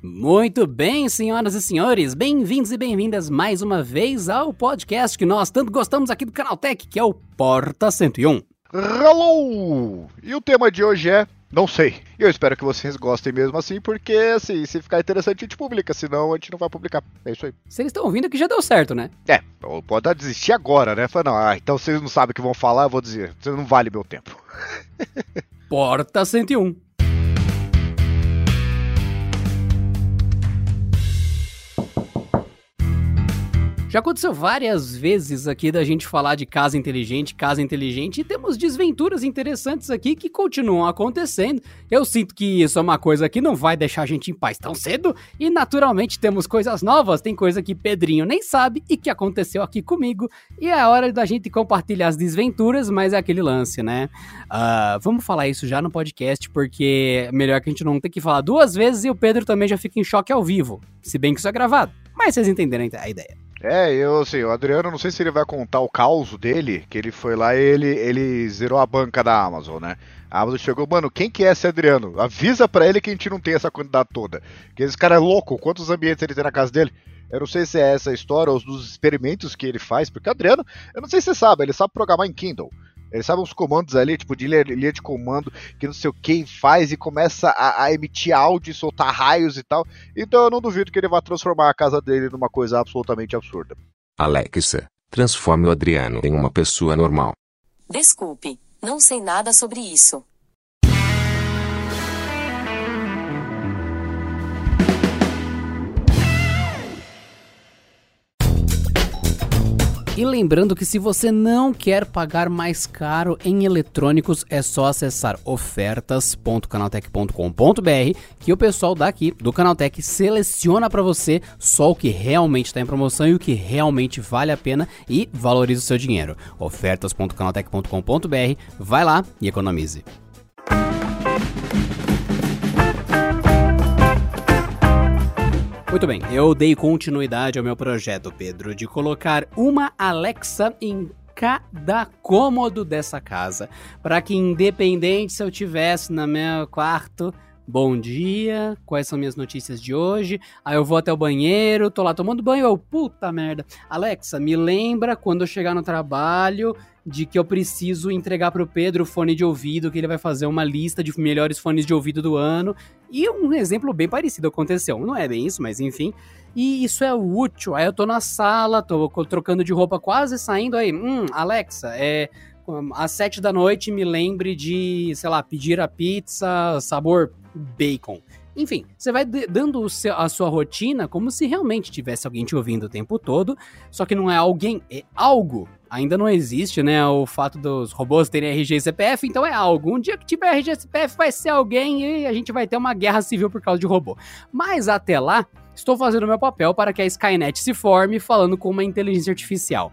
Muito bem, senhoras e senhores, bem-vindos e bem-vindas mais uma vez ao podcast que nós tanto gostamos aqui do Canaltech, que é o Porta 101. Hello! E o tema de hoje é não sei. E eu espero que vocês gostem mesmo assim, porque assim, se ficar interessante a gente publica, senão a gente não vai publicar. É isso aí. Se eles estão ouvindo que já deu certo, né? É, pode desistir agora, né? Fala, não, ah, então vocês não sabem o que vão falar, eu vou dizer. Você não vale meu tempo. Porta 101. Já aconteceu várias vezes aqui da gente falar de casa inteligente, casa inteligente, e temos desventuras interessantes aqui que continuam acontecendo. Eu sinto que isso é uma coisa que não vai deixar a gente em paz tão cedo, e naturalmente temos coisas novas, tem coisa que Pedrinho nem sabe e que aconteceu aqui comigo, e é hora da gente compartilhar as desventuras, mas é aquele lance, né? Uh, vamos falar isso já no podcast, porque é melhor que a gente não tenha que falar duas vezes e o Pedro também já fica em choque ao vivo, se bem que isso é gravado. Mas vocês entenderam a ideia. É, eu assim, o Adriano, não sei se ele vai contar o caos dele, que ele foi lá e ele, ele zerou a banca da Amazon, né? A Amazon chegou, mano, quem que é esse Adriano? Avisa para ele que a gente não tem essa quantidade toda. Que esse cara é louco, quantos ambientes ele tem na casa dele? Eu não sei se é essa história ou dos experimentos que ele faz, porque o Adriano, eu não sei se você sabe, ele sabe programar em Kindle. Ele sabe uns comandos ali, tipo de linha de comando, que não sei o que faz e começa a, a, emitir áudio e soltar raios e tal. Então eu não duvido que ele vá transformar a casa dele numa coisa absolutamente absurda. Alexa, transforme o Adriano em uma pessoa normal. Desculpe, não sei nada sobre isso. E lembrando que se você não quer pagar mais caro em eletrônicos, é só acessar ofertas.canaltech.com.br que o pessoal daqui do Canaltech seleciona para você só o que realmente está em promoção e o que realmente vale a pena e valoriza o seu dinheiro. ofertas.canaltech.com.br, vai lá e economize. Muito bem, eu dei continuidade ao meu projeto, Pedro, de colocar uma Alexa em cada cômodo dessa casa, para que independente se eu tivesse no meu quarto, bom dia, quais são minhas notícias de hoje? Aí eu vou até o banheiro, tô lá tomando banho, eu, puta merda. Alexa, me lembra quando eu chegar no trabalho de que eu preciso entregar para o Pedro o fone de ouvido, que ele vai fazer uma lista de melhores fones de ouvido do ano. E um exemplo bem parecido aconteceu. Não é bem isso, mas enfim. E isso é útil. Aí eu tô na sala, tô trocando de roupa, quase saindo aí. Hum, Alexa, é. Às sete da noite me lembre de, sei lá, pedir a pizza sabor bacon. Enfim, você vai dando a sua rotina como se realmente tivesse alguém te ouvindo o tempo todo, só que não é alguém, é algo. Ainda não existe, né, o fato dos robôs terem RG e CPF, então é algo. Um dia que tiver RG e CPF vai ser alguém e a gente vai ter uma guerra civil por causa de robô. Mas até lá, estou fazendo meu papel para que a Skynet se forme falando com uma inteligência artificial.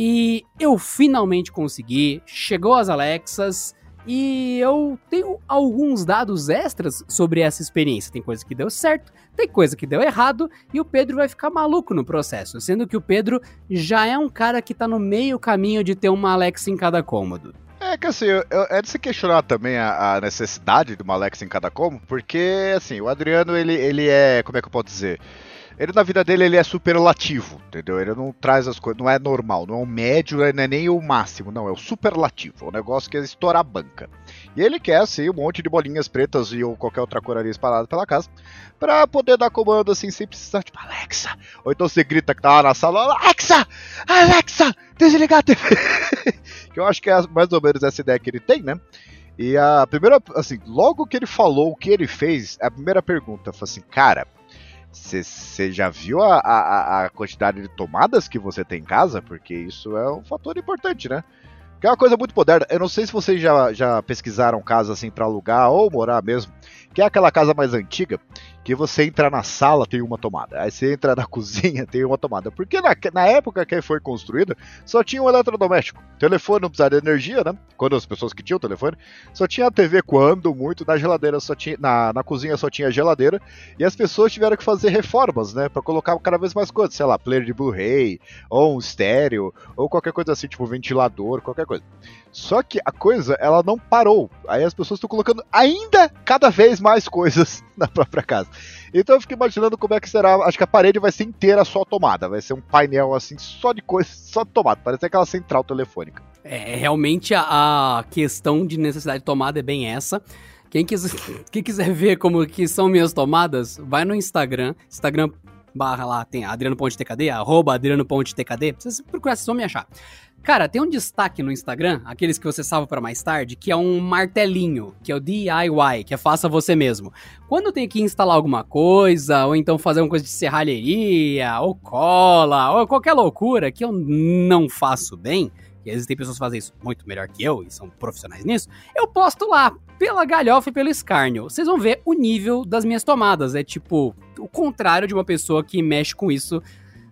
E eu finalmente consegui, chegou as Alexas, e eu tenho alguns dados extras sobre essa experiência. Tem coisa que deu certo, tem coisa que deu errado, e o Pedro vai ficar maluco no processo, sendo que o Pedro já é um cara que tá no meio caminho de ter uma Alexa em cada cômodo. É que assim, eu, é de se questionar também a, a, necessidade de uma Alexa em cada cômodo, porque assim, o Adriano, ele, ele é, como é que eu posso dizer? Ele na vida dele ele é superlativo, entendeu? Ele não traz as coisas, não é normal, não é o médio, não é nem o máximo, não, é o superlativo, é o negócio que é estourar a banca. E ele quer assim um monte de bolinhas pretas e ou qualquer outra cor ali espalhada pela casa, para poder dar comando assim sem precisar, tipo, Alexa! Ou então você grita que tá lá na sala, Alexa! Alexa! Desligar a TV! que eu acho que é mais ou menos essa ideia que ele tem, né? E a primeira, assim, logo que ele falou o que ele fez, a primeira pergunta foi assim, cara, você já viu a, a, a, quantidade de tomadas que você tem em casa? Porque isso é um fator importante, né? Que é uma coisa muito moderna. Eu não sei se vocês já, já pesquisaram casa assim para alugar ou morar mesmo, que é aquela casa mais antiga que você entra na sala tem uma tomada, aí você entra na cozinha tem uma tomada. Porque na, na época que foi construída só tinha um eletrodoméstico. telefone não precisava de energia, né? Quando as pessoas que tinham telefone, só tinha a TV quando muito, na geladeira só tinha. Na, na cozinha só tinha geladeira. E as pessoas tiveram que fazer reformas, né? Pra colocar cada vez mais coisas, sei lá, player de Blu-ray, ou um estéreo, ou qualquer coisa assim, tipo ventilador, qualquer coisa. Só que a coisa, ela não parou. Aí as pessoas estão colocando ainda cada vez mais coisas na própria casa. Então eu fico imaginando como é que será. Acho que a parede vai ser inteira só tomada. Vai ser um painel assim, só de coisa, só de tomada. Parece aquela central telefônica. É, realmente a, a questão de necessidade de tomada é bem essa. Quem quiser, quem quiser ver como que são minhas tomadas, vai no Instagram, Instagram barra lá, tem adriano.tkd, arroba adriano.tkd, vocês procurar, vocês vão me achar. Cara, tem um destaque no Instagram, aqueles que você salva para mais tarde, que é um martelinho, que é o DIY, que é faça você mesmo. Quando tem que instalar alguma coisa, ou então fazer uma coisa de serralheria, ou cola, ou qualquer loucura que eu não faço bem, e existem pessoas que fazem isso muito melhor que eu e são profissionais nisso, eu posto lá, pela galhofa e pelo escárnio. Vocês vão ver o nível das minhas tomadas. É tipo o contrário de uma pessoa que mexe com isso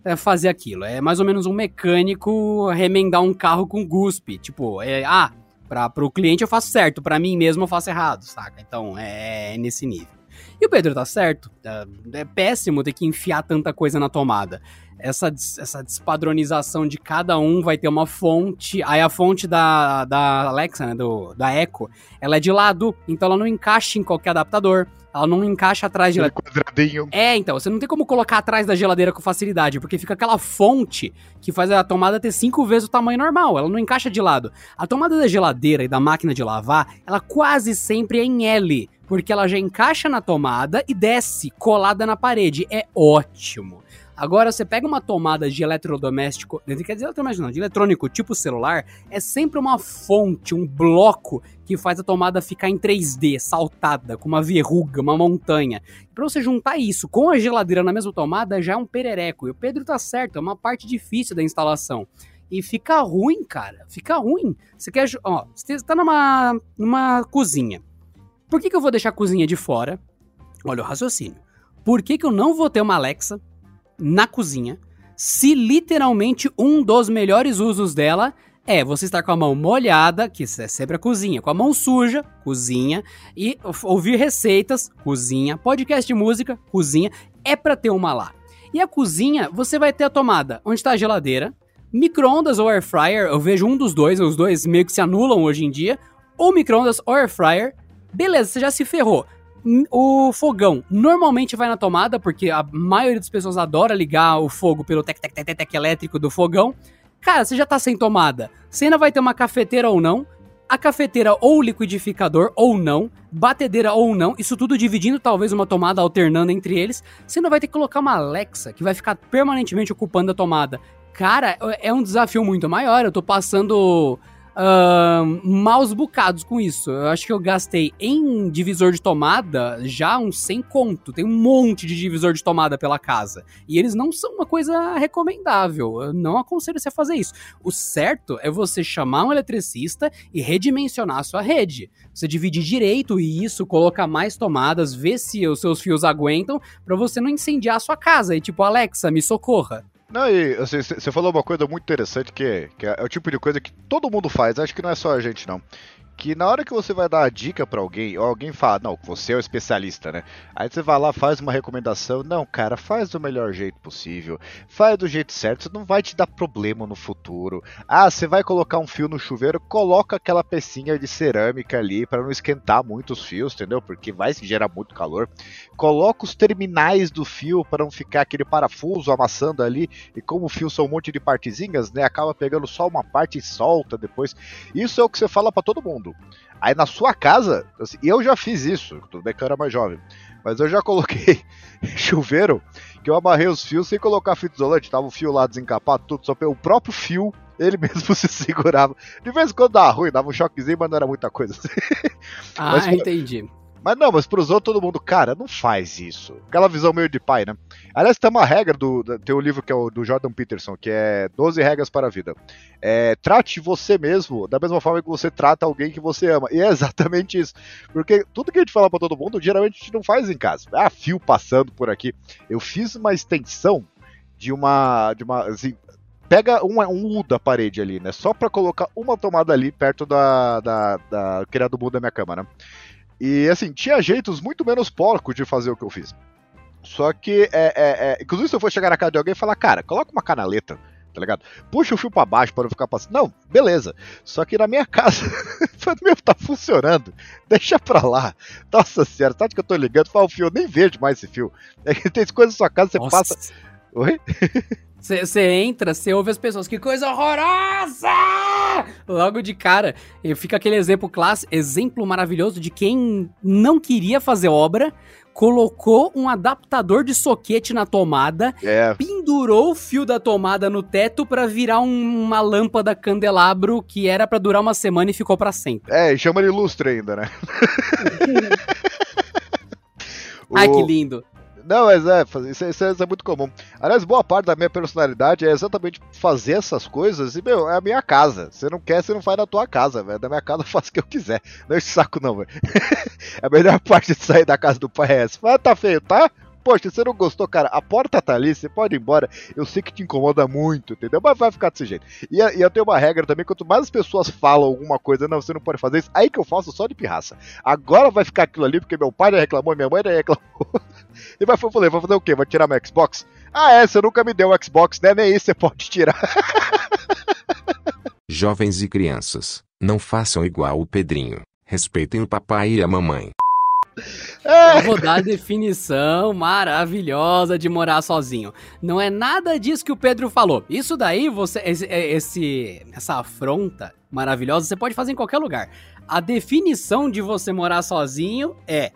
é, fazer aquilo. É mais ou menos um mecânico remendar um carro com guspe. Tipo, é, ah, pra, pro cliente eu faço certo, para mim mesmo eu faço errado, saca? Então é, é nesse nível. E o Pedro tá certo. É, é péssimo ter que enfiar tanta coisa na tomada essa, essa despadronização de cada um vai ter uma fonte. Aí a fonte da, da Alexa, né, do, da Echo, ela é de lado, então ela não encaixa em qualquer adaptador. Ela não encaixa atrás de quadradinho. É, então, você não tem como colocar atrás da geladeira com facilidade, porque fica aquela fonte que faz a tomada ter cinco vezes o tamanho normal. Ela não encaixa de lado. A tomada da geladeira e da máquina de lavar, ela quase sempre é em L, porque ela já encaixa na tomada e desce colada na parede. É ótimo. Agora, você pega uma tomada de eletrodoméstico, quer dizer não, de eletrônico tipo celular, é sempre uma fonte, um bloco que faz a tomada ficar em 3D, saltada, com uma verruga, uma montanha. Para você juntar isso com a geladeira na mesma tomada, já é um perereco. E o Pedro tá certo, é uma parte difícil da instalação. E fica ruim, cara. Fica ruim. Você quer. Ó, você tá numa, numa cozinha. Por que, que eu vou deixar a cozinha de fora? Olha o raciocínio. Por que, que eu não vou ter uma Alexa na cozinha, se literalmente um dos melhores usos dela é você estar com a mão molhada, que é sempre a cozinha, com a mão suja, cozinha, e ouvir receitas, cozinha, podcast de música, cozinha, é para ter uma lá. E a cozinha, você vai ter a tomada onde está a geladeira, micro-ondas ou air fryer, eu vejo um dos dois, os dois meio que se anulam hoje em dia, ou micro-ondas ou air fryer, beleza, você já se ferrou o fogão normalmente vai na tomada, porque a maioria das pessoas adora ligar o fogo pelo tec tec tec tec elétrico do fogão. Cara, você já tá sem tomada. Você ainda vai ter uma cafeteira ou não, a cafeteira ou liquidificador ou não, batedeira ou não, isso tudo dividindo talvez uma tomada alternando entre eles. Você não vai ter que colocar uma Alexa que vai ficar permanentemente ocupando a tomada. Cara, é um desafio muito maior. Eu tô passando uh, maus bocados com isso. Eu acho que eu gastei em divisor de tomada já uns 100 conto. Tem um monte de divisor de tomada pela casa. E eles não são uma coisa recomendável. Eu não aconselho você a fazer isso. O certo é você chamar um eletricista e redimensionar a sua rede. Você dividir direito isso, colocar mais tomadas, ver se os seus fios aguentam, para você não incendiar a sua casa. E tipo, Alexa, me socorra. Não, e você assim, falou uma coisa muito interessante que, que é o tipo de coisa que todo mundo faz, acho que não é só a gente não que na hora que você vai dar a dica para alguém, ou alguém fala, não, você é o especialista, né? Aí você vai lá, faz uma recomendação, não, cara, faz do melhor jeito possível, faz do jeito certo, isso não vai te dar problema no futuro. Ah, você vai colocar um fio no chuveiro, coloca aquela pecinha de cerâmica ali para não esquentar muito os fios, entendeu? Porque vai gerar muito calor. Coloca os terminais do fio para não ficar aquele parafuso amassando ali, e como o fio são um monte de partezinhas, né, acaba pegando só uma parte e solta depois. Isso é o que você fala para todo mundo mundo. Aí na sua casa, assim, eu já fiz isso, tudo bem que eu era mais jovem, mas eu já coloquei chuveiro que eu amarrei os fios sem colocar fita isolante, tava o fio lá desencapado, tudo, só o próprio fio ele mesmo se segurava. De vez em quando dava ruim, dava um choquezinho, mas não era muita coisa. Ah, mas, entendi. Mas não, mas pros outros todo mundo, cara, não faz isso. Aquela visão meio de pai, né? Aliás, tem uma regra do. Tem um livro que é o do Jordan Peterson, que é 12 regras para a vida. É, trate você mesmo da mesma forma que você trata alguém que você ama. E é exatamente isso. Porque tudo que a gente fala para todo mundo, geralmente a gente não faz em casa. Ah, fio passando por aqui. Eu fiz uma extensão de uma. De uma assim, pega um, um U da parede ali, né? Só para colocar uma tomada ali perto da, da, da criado mundo da minha cama, né? E assim, tinha jeitos muito menos porcos de fazer o que eu fiz. Só que, é, é, é, inclusive, se eu for chegar na casa de alguém e falar, cara, coloca uma canaleta, tá ligado? Puxa o fio pra baixo para não ficar passando. Não, beleza. Só que na minha casa, meu, tá funcionando. Deixa pra lá. Nossa senhora, sabe que eu tô ligando? Fala o fio, eu nem vejo mais esse fio. É que tem coisas na sua casa, você Nossa. passa. Oi? Você entra, você ouve as pessoas, que coisa horrorosa! Logo de cara, e fica aquele exemplo clássico, exemplo maravilhoso de quem não queria fazer obra, colocou um adaptador de soquete na tomada, É, pendurou o fio da tomada no teto pra virar um- uma lâmpada candelabro que era pra durar uma semana e ficou pra sempre. é, e chama de lustre ainda, né? Ai, O- que lindo. Não, mas é, isso, é- isso é, isso é muito comum. Aliás, boa parte da minha personalidade é exatamente fazer essas coisas e, meu, é a minha casa. Você não quer, você não faz na tua casa, velho. Na minha casa eu faço o que eu quiser. Não enche saco, não, velho. a melhor parte de sair da casa do pai é essa. Fala, tá feio, tá? Poxa, você não gostou, cara? A porta tá ali, você pode ir embora. Eu sei que te incomoda muito, entendeu? Mas vai ficar desse jeito. E, e eu tenho uma regra também: quanto mais as pessoas falam alguma coisa, não, você não pode fazer isso, aí que eu faço só de pirraça. Agora vai ficar aquilo ali, porque meu pai já reclamou, minha mãe já reclamou. E vai, falei, vai fazer o quê? Vai tirar meu Xbox? Ah, é, você nunca me deu um Xbox, né? Nem isso você pode tirar. Jovens e crianças, não façam igual o Pedrinho. Respeitem o papai e a mamãe. Eu vou dar a definição maravilhosa de morar sozinho. Não é nada disso que o Pedro falou. Isso daí, você, esse, esse- essa afronta maravilhosa, você pode fazer em qualquer lugar. A definição de você morar sozinho é: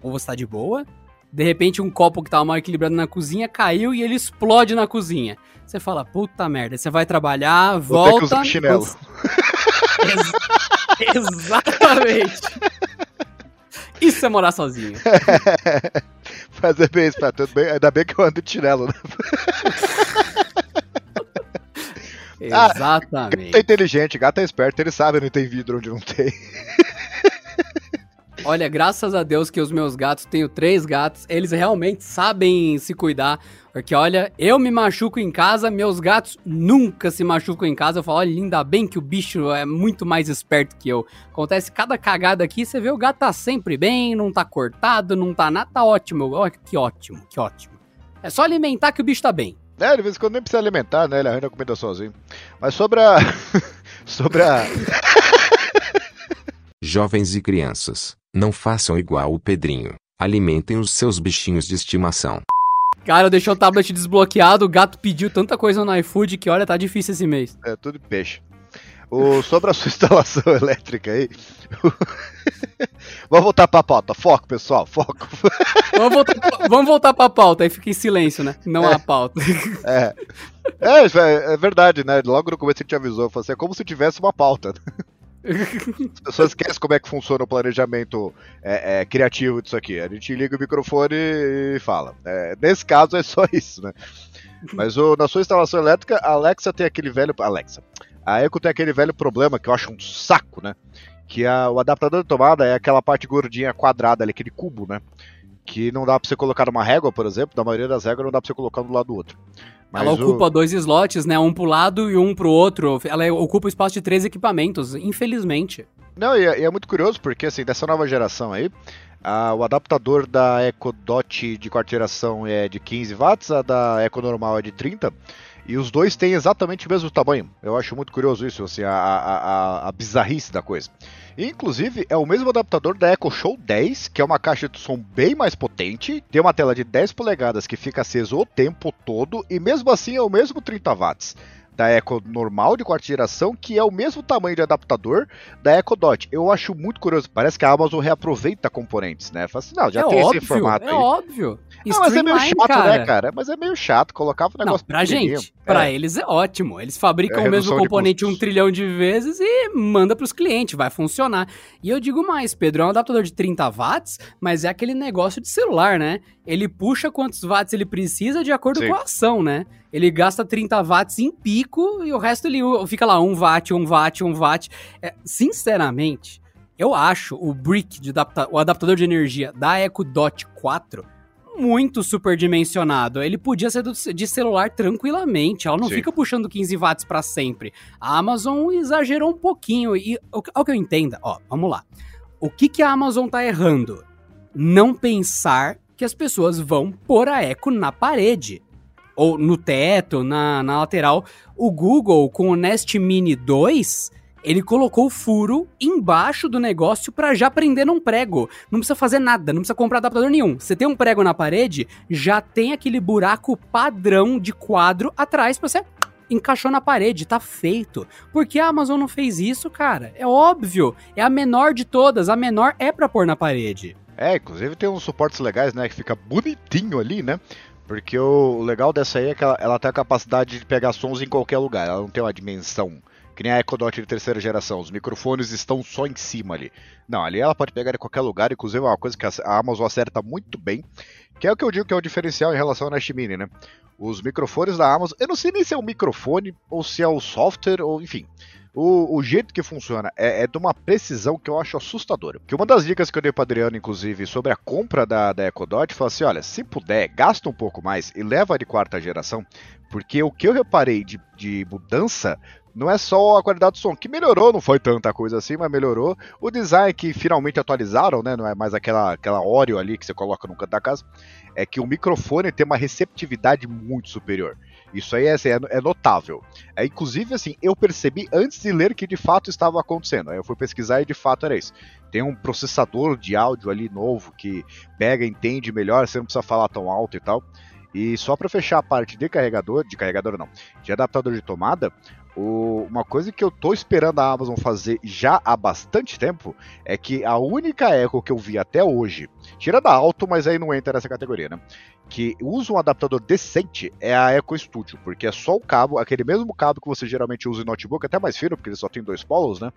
ou você tá de boa, de repente um copo que tava mal equilibrado na cozinha caiu e ele explode na cozinha. Você fala, puta merda, você vai trabalhar, Vou ter que volta. usar chinelo. Ex- Exatamente. Isso é morar sozinho. Fazer bem isso, tudo bem. Ainda bem que eu ando de chinelo, né? Ah, Exatamente. Gato é inteligente, gato é esperto, ele sabe onde tem vidro onde não tem. Olha, graças a Deus que os meus gatos, tenho três gatos, eles realmente sabem se cuidar. Porque, olha, eu me machuco em casa, meus gatos nunca se machucam em casa. Eu falo, olha, ainda bem que o bicho é muito mais esperto que eu. Acontece cada cagada aqui, você vê o gato tá sempre bem, não tá cortado, não tá nada, tá ótimo. Olha, que ótimo, que ótimo. É só alimentar que o bicho tá bem. É, de vez em quando nem precisa alimentar, né? Ele arranja comida sozinho. Mas sobre a. sobre a. Jovens e crianças, não façam igual o Pedrinho. Alimentem os seus bichinhos de estimação. Cara, deixou o tablet desbloqueado, o gato pediu tanta coisa no iFood que, olha, tá difícil esse mês. É tudo de peixe. O, sobre a sua instalação elétrica aí. Vamos voltar pra pauta. Foco, pessoal, foco. Vamos voltar, vamos voltar pra pauta, aí fica em silêncio, né? Não há pauta. É. É, é, é verdade, né? Logo no começo a gente avisou. Falou assim, é como se tivesse uma pauta. As pessoas esquecem como é que funciona o planejamento é, é, criativo disso aqui. A gente liga o microfone e fala. É, nesse caso é só isso, né? Mas o- na sua instalação elétrica, a Alexa tem aquele velho. Alexa. A Eco tem aquele velho problema que eu acho um saco, né? Que a- o adaptador de tomada é aquela parte gordinha quadrada ali, aquele cubo, né? Que não dá pra você colocar numa régua, por exemplo. Na maioria das réguas não dá pra você colocar um do lado do outro. Mas Ela o- ocupa dois slots, né? Um pro lado e um pro outro. Ela ocupa o espaço de três equipamentos, infelizmente. Não, e é, e é muito curioso porque, assim, dessa nova geração aí, a- o adaptador da Eco Dot de quarta geração é de 15 watts, a da Eco normal é de 30, e os dois têm exatamente o mesmo tamanho. Eu acho muito curioso isso, assim, a, a, a- bizarrice da coisa. E, inclusive, é o mesmo adaptador da Echo Show 10, que é uma caixa de som bem mais potente, tem uma tela de 10 polegadas que fica acesa o tempo todo, e mesmo assim é o mesmo 30 watts da Echo normal de quarta geração, que é o mesmo tamanho de adaptador da Echo Dot. Eu acho muito curioso. Parece que a Amazon reaproveita componentes, né? Fala assim, não, já é tem óbvio, esse formato é aí. óbvio. Não, mas é meio chato, né, cara? Mas é meio chato. Colocava um Não, negócio pra pequenininho. gente, pra É. eles é ótimo. Eles fabricam É o mesmo componente um trilhão de vezes e manda pros clientes, vai funcionar. E eu digo mais, Pedro, é um adaptador de 30 watts, mas é aquele negócio de celular, né? Ele puxa quantos watts ele precisa de acordo Sim. com a ação, né? Ele gasta 30 watts em pico e o resto ele fica lá 1 watt, 1 watt, 1 watt. É, sinceramente, eu acho o brick, de adapta o adaptador de energia da Echo Dot 4 muito superdimensionado. Ele podia ser do- de celular tranquilamente. Ela não Sim. fica puxando 15 watts pra sempre. A Amazon exagerou um pouquinho. E o- ao que eu entenda, ó, vamos lá. O que, que a Amazon tá errando? Não pensar que as pessoas vão pôr a Echo na parede. Ou no teto, na, na lateral. O Google, com o Nest Mini 2, ele colocou o furo embaixo do negócio para já prender num prego. Não precisa fazer nada, não precisa comprar adaptador nenhum. Você tem um prego na parede, já tem aquele buraco padrão de quadro atrás pra você encaixou na parede, tá feito. Por que a Amazon não fez isso, cara? É óbvio, é a menor de todas, a menor é pra pôr na parede. É, inclusive tem uns suportes legais, né, que fica bonitinho ali, né? Porque o legal dessa aí é que ela, ela tem a capacidade de pegar sons em qualquer lugar, ela não tem uma dimensão. Que nem a Echo Dot de terceira geração, os microfones estão só em cima ali. Não, ali ela pode pegar em qualquer lugar, inclusive é uma coisa que a Amazon acerta muito bem, que é o que eu digo que é o diferencial em relação ao Nest Mini, né? Os microfones da Amazon, eu não sei nem se é o microfone ou se é o software, ou enfim. O, o, jeito que funciona é, é, de uma precisão que eu acho assustadora. Que uma das dicas que eu dei para Adriano, inclusive, sobre a compra da, da Echo Dot, foi assim: olha, se puder, gasta um pouco mais e leva de quarta geração, porque o que eu reparei de, de mudança não é só a qualidade do som, que melhorou, não foi tanta coisa assim, mas melhorou. O design que finalmente atualizaram, né? Não é mais aquela, aquela Oreo ali que você coloca no canto da casa. É que o microfone tem uma receptividade muito superior. Isso aí é, assim, é, é notável. É, inclusive, assim, eu percebi antes de ler que de fato estava acontecendo. Aí eu fui pesquisar e de fato era isso. Tem um processador de áudio ali novo que pega, entende melhor, você não precisa falar tão alto e tal. E só para fechar a parte de carregador, de carregador não, de adaptador de tomada, o, uma coisa que eu tô esperando a Amazon fazer já há bastante tempo é que a única Echo que eu vi até hoje, tira da Alto, mas aí não entra nessa categoria, né? Que usa um adaptador decente é a Echo Studio, porque é só o cabo, aquele mesmo cabo que você geralmente usa em notebook, até mais fino, porque ele só tem dois polos, né?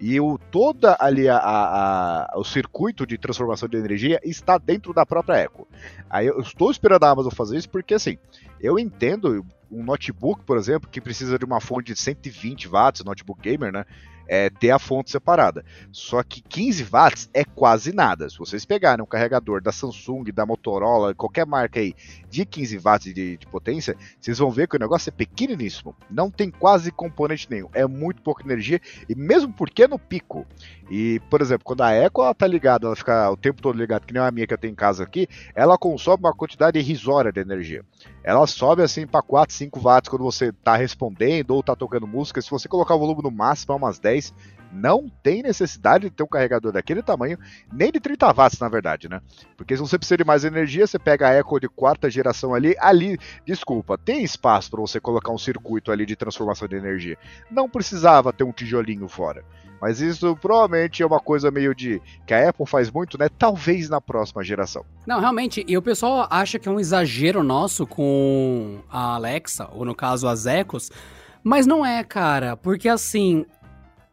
E o toda ali a, a, a, o circuito de transformação de energia está dentro da própria Echo. Aí eu estou esperando a Amazon fazer isso porque assim, eu entendo um notebook, por exemplo, que precisa de uma fonte de 120 watts, notebook gamer, né? É, ter a fonte separada. Só que 15 watts é quase nada. Se vocês pegarem um carregador da Samsung, da Motorola, qualquer marca aí de 15 watts de, de potência, vocês vão ver que o negócio é pequeniníssimo. Não tem quase componente nenhum. É muito pouca energia e mesmo porque é no pico. E, por exemplo, quando a Echo ela tá ligada, ela fica o tempo todo ligada, que nem a minha que eu tenho em casa aqui, ela consome uma quantidade irrisória de energia ela sobe assim para 4, 5 watts quando você tá respondendo ou tá tocando música. Se você colocar o volume no máximo a umas 10, não tem necessidade de ter um carregador daquele tamanho, nem de 30 watts, na verdade, né? Porque se você precisa de mais energia, você pega a Echo de quarta geração ali, ali, desculpa, tem espaço para você colocar um circuito ali de transformação de energia. Não precisava ter um tijolinho fora. Mas isso provavelmente é uma coisa meio de que a Apple faz muito, né? Talvez na próxima geração. Não, realmente, e o pessoal acha que é um exagero nosso com a Alexa, ou no caso as Echos, mas não é, cara, porque assim,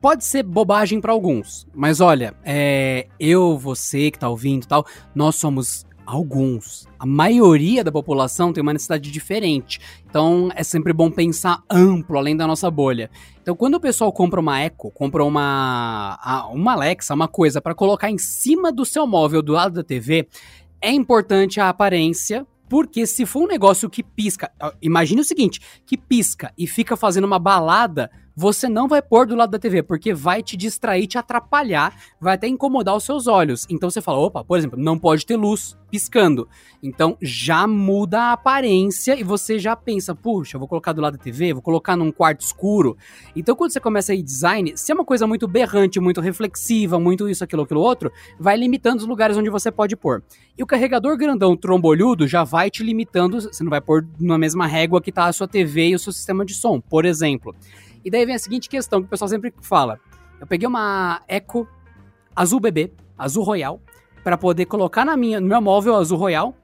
pode ser bobagem para alguns, mas olha, é, eu, você que tá ouvindo tal, nós somos alguns. A maioria da população tem uma necessidade diferente. Então é sempre bom pensar amplo, além da nossa bolha. Então quando o pessoal compra uma Echo, compra uma, uma Alexa, uma coisa para colocar em cima do seu móvel do lado da TV, é importante a aparência, porque se for um negócio que pisca, imagine o seguinte, que pisca e fica fazendo uma balada você não vai pôr do lado da TV, porque vai te distrair, te atrapalhar, vai até incomodar os seus olhos. Então você fala, opa, por exemplo, não pode ter luz piscando. Então já muda a aparência e você já pensa, puxa, vou colocar do lado da TV, vou colocar num quarto escuro. Então quando você começa a ir design, se é uma coisa muito berrante, muito reflexiva, muito isso, aquilo, aquilo outro, vai limitando os lugares onde você pode pôr. E o carregador grandão trombolhudo já vai te limitando, você não vai pôr na mesma régua que tá a sua TV e o seu sistema de som, por exemplo. E daí vem a seguinte questão que o pessoal sempre fala. Eu peguei uma Echo azul bebê, azul royal, para poder colocar na minha, no meu móvel azul royal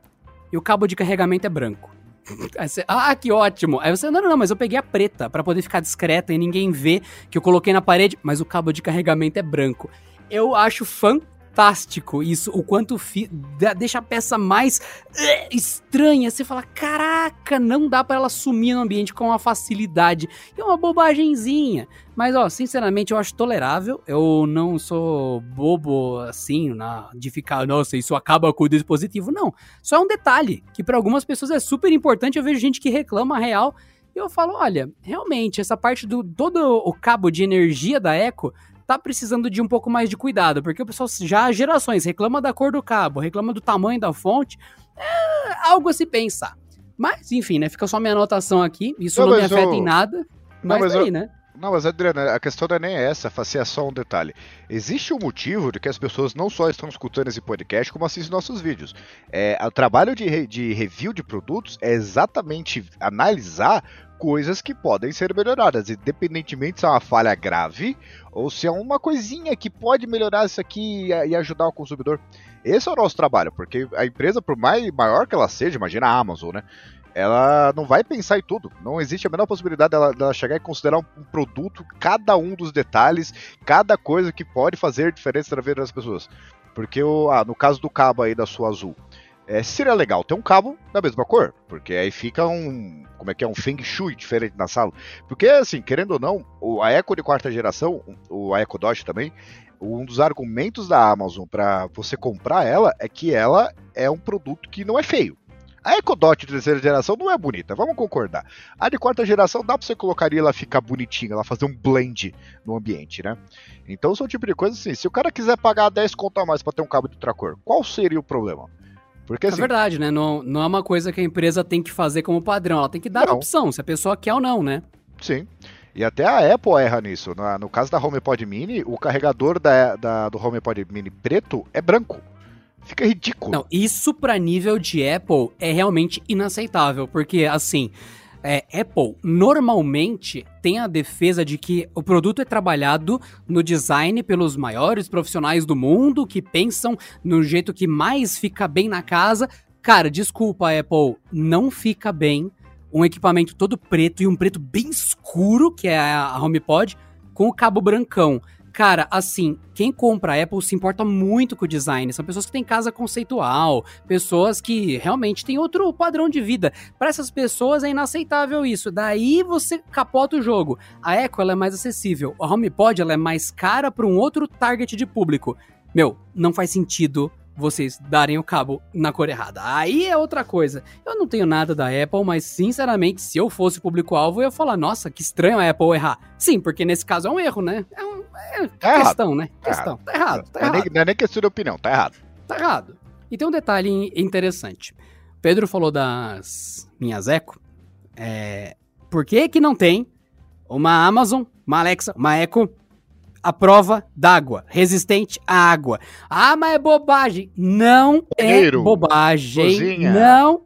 e o cabo de carregamento é branco. Você, ah, que ótimo! Aí você, não, não, não, mas eu peguei a preta para poder ficar discreta e ninguém ver que eu coloquei na parede, mas o cabo de carregamento é branco. Eu acho fantástico fantástico isso, o quanto deixa a peça mais uh, estranha. Você fala, caraca, não dá para ela sumir no ambiente com uma facilidade. É uma bobagemzinha. Mas, ó, sinceramente, eu acho tolerável. Eu não sou bobo assim, na, de ficar, nossa, isso acaba com o dispositivo. Não. Só é um detalhe que para algumas pessoas é super importante. Eu vejo gente que reclama real. E eu falo, olha, realmente, essa parte do todo o cabo de energia da Echo tá precisando de um pouco mais de cuidado, porque o pessoal já há gerações reclama da cor do cabo, reclama do tamanho da fonte, é algo a se pensar. Mas, enfim, né? Fica só minha anotação aqui. Isso Não, não, me mas afeta eu- em nada. Não, Mas, mas aí, eu- né? Não, mas Adriano, a questão não é nem essa, assim, é só um detalhe. Existe um motivo de que as pessoas não só estão escutando esse podcast, como assistem nossos vídeos. É, o trabalho de, re- de review de produtos é exatamente analisar coisas que podem ser melhoradas, independentemente se é uma falha grave ou se é uma coisinha que pode melhorar isso aqui e ajudar o consumidor. Esse é o nosso trabalho, porque a empresa, por mais maior que ela seja, imagina a Amazon, né? Ela não vai pensar em tudo. Não existe a menor possibilidade dela, dela chegar e considerar um, produto, cada um dos detalhes, cada coisa que pode fazer diferença na vida das pessoas. Porque o, ah, no caso do cabo aí da sua azul, é, seria legal ter um cabo da mesma cor, porque aí fica um, como é que é, um feng shui diferente na sala. Porque assim, querendo ou não, o, a Echo de quarta geração, o a Echo Dot também, um dos argumentos da Amazon para você comprar ela é que ela é um produto que não é feio. A Echo Dot de terceira geração não é bonita, vamos concordar. A de quarta geração dá pra você colocar ali ela ficar bonitinha, ela fazer um blend no ambiente, né? Então são o tipo de coisa assim, se o cara quiser pagar 10 conto a mais pra ter um cabo de outra cor, qual seria o problema? Porque É assim, verdade, né? Não, não é uma coisa que a empresa tem que fazer como padrão. Ela tem que dar a opção, se a pessoa quer ou não, né? sim. E até a Apple erra nisso. No caso da HomePod Mini, o carregador da, da- do HomePod Mini preto é branco. Fica ridículo. Não, isso pra nível de Apple é realmente inaceitável, porque assim, é, Apple normalmente tem a defesa de que o produto é trabalhado no design pelos maiores profissionais do mundo que pensam no jeito que mais fica bem na casa. Cara, desculpa, Apple, não fica bem um equipamento todo preto e um preto bem escuro, que é a HomePod, com o cabo brancão. Cara, assim, quem compra a Apple se importa muito com o design. São pessoas que têm casa conceitual, pessoas que realmente têm outro padrão de vida. Para essas pessoas é inaceitável isso. Daí você capota o jogo. A Echo ela é mais acessível. A HomePod ela é mais cara para um outro target de público. Meu, não faz sentido vocês darem o cabo na cor errada. Aí é outra coisa. Eu não tenho nada da Apple, mas sinceramente, se eu fosse o público-alvo, eu ia falar, nossa, que estranho a Apple errar. Sim, porque nesse caso é um erro, né? É, um, é Tá errado. questão, né? Tá questão. Tá errado, tá não, é errado. nem, não é nem questão de opinião, tá errado. Tá errado. E tem um detalhe in- interessante. Pedro falou das minhas Echo. É, por que que não tem uma Amazon, uma Alexa, uma Echo à prova d'água, resistente à água? Ah, mas é bobagem. Não é bobagem. cozinha. Não.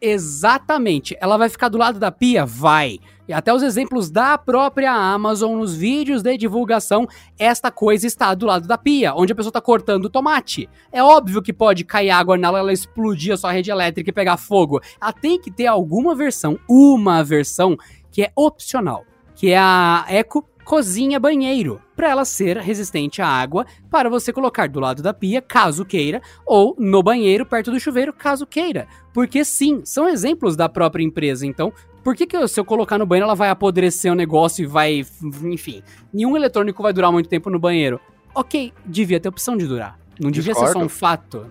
Exatamente. Ela vai ficar do lado da pia? Vai. E até os exemplos da própria Amazon nos vídeos de divulgação, esta coisa está do lado da pia, onde a pessoa está cortando o tomate. É óbvio que pode cair água nela, ela explodir a sua rede elétrica e pegar fogo. Ela tem que ter alguma versão, uma versão, que é opcional, que é a Eco Cozinha Banheiro, para ela ser resistente à água, para você colocar do lado da pia, caso queira, ou no banheiro, perto do chuveiro, caso queira. Porque sim, são exemplos da própria empresa, então por que, que se eu colocar no banheiro ela vai apodrecer o negócio e vai. Enfim, nenhum eletrônico vai durar muito tempo no banheiro. Ok, devia ter opção de durar. Não devia ser só Discordo. um fato.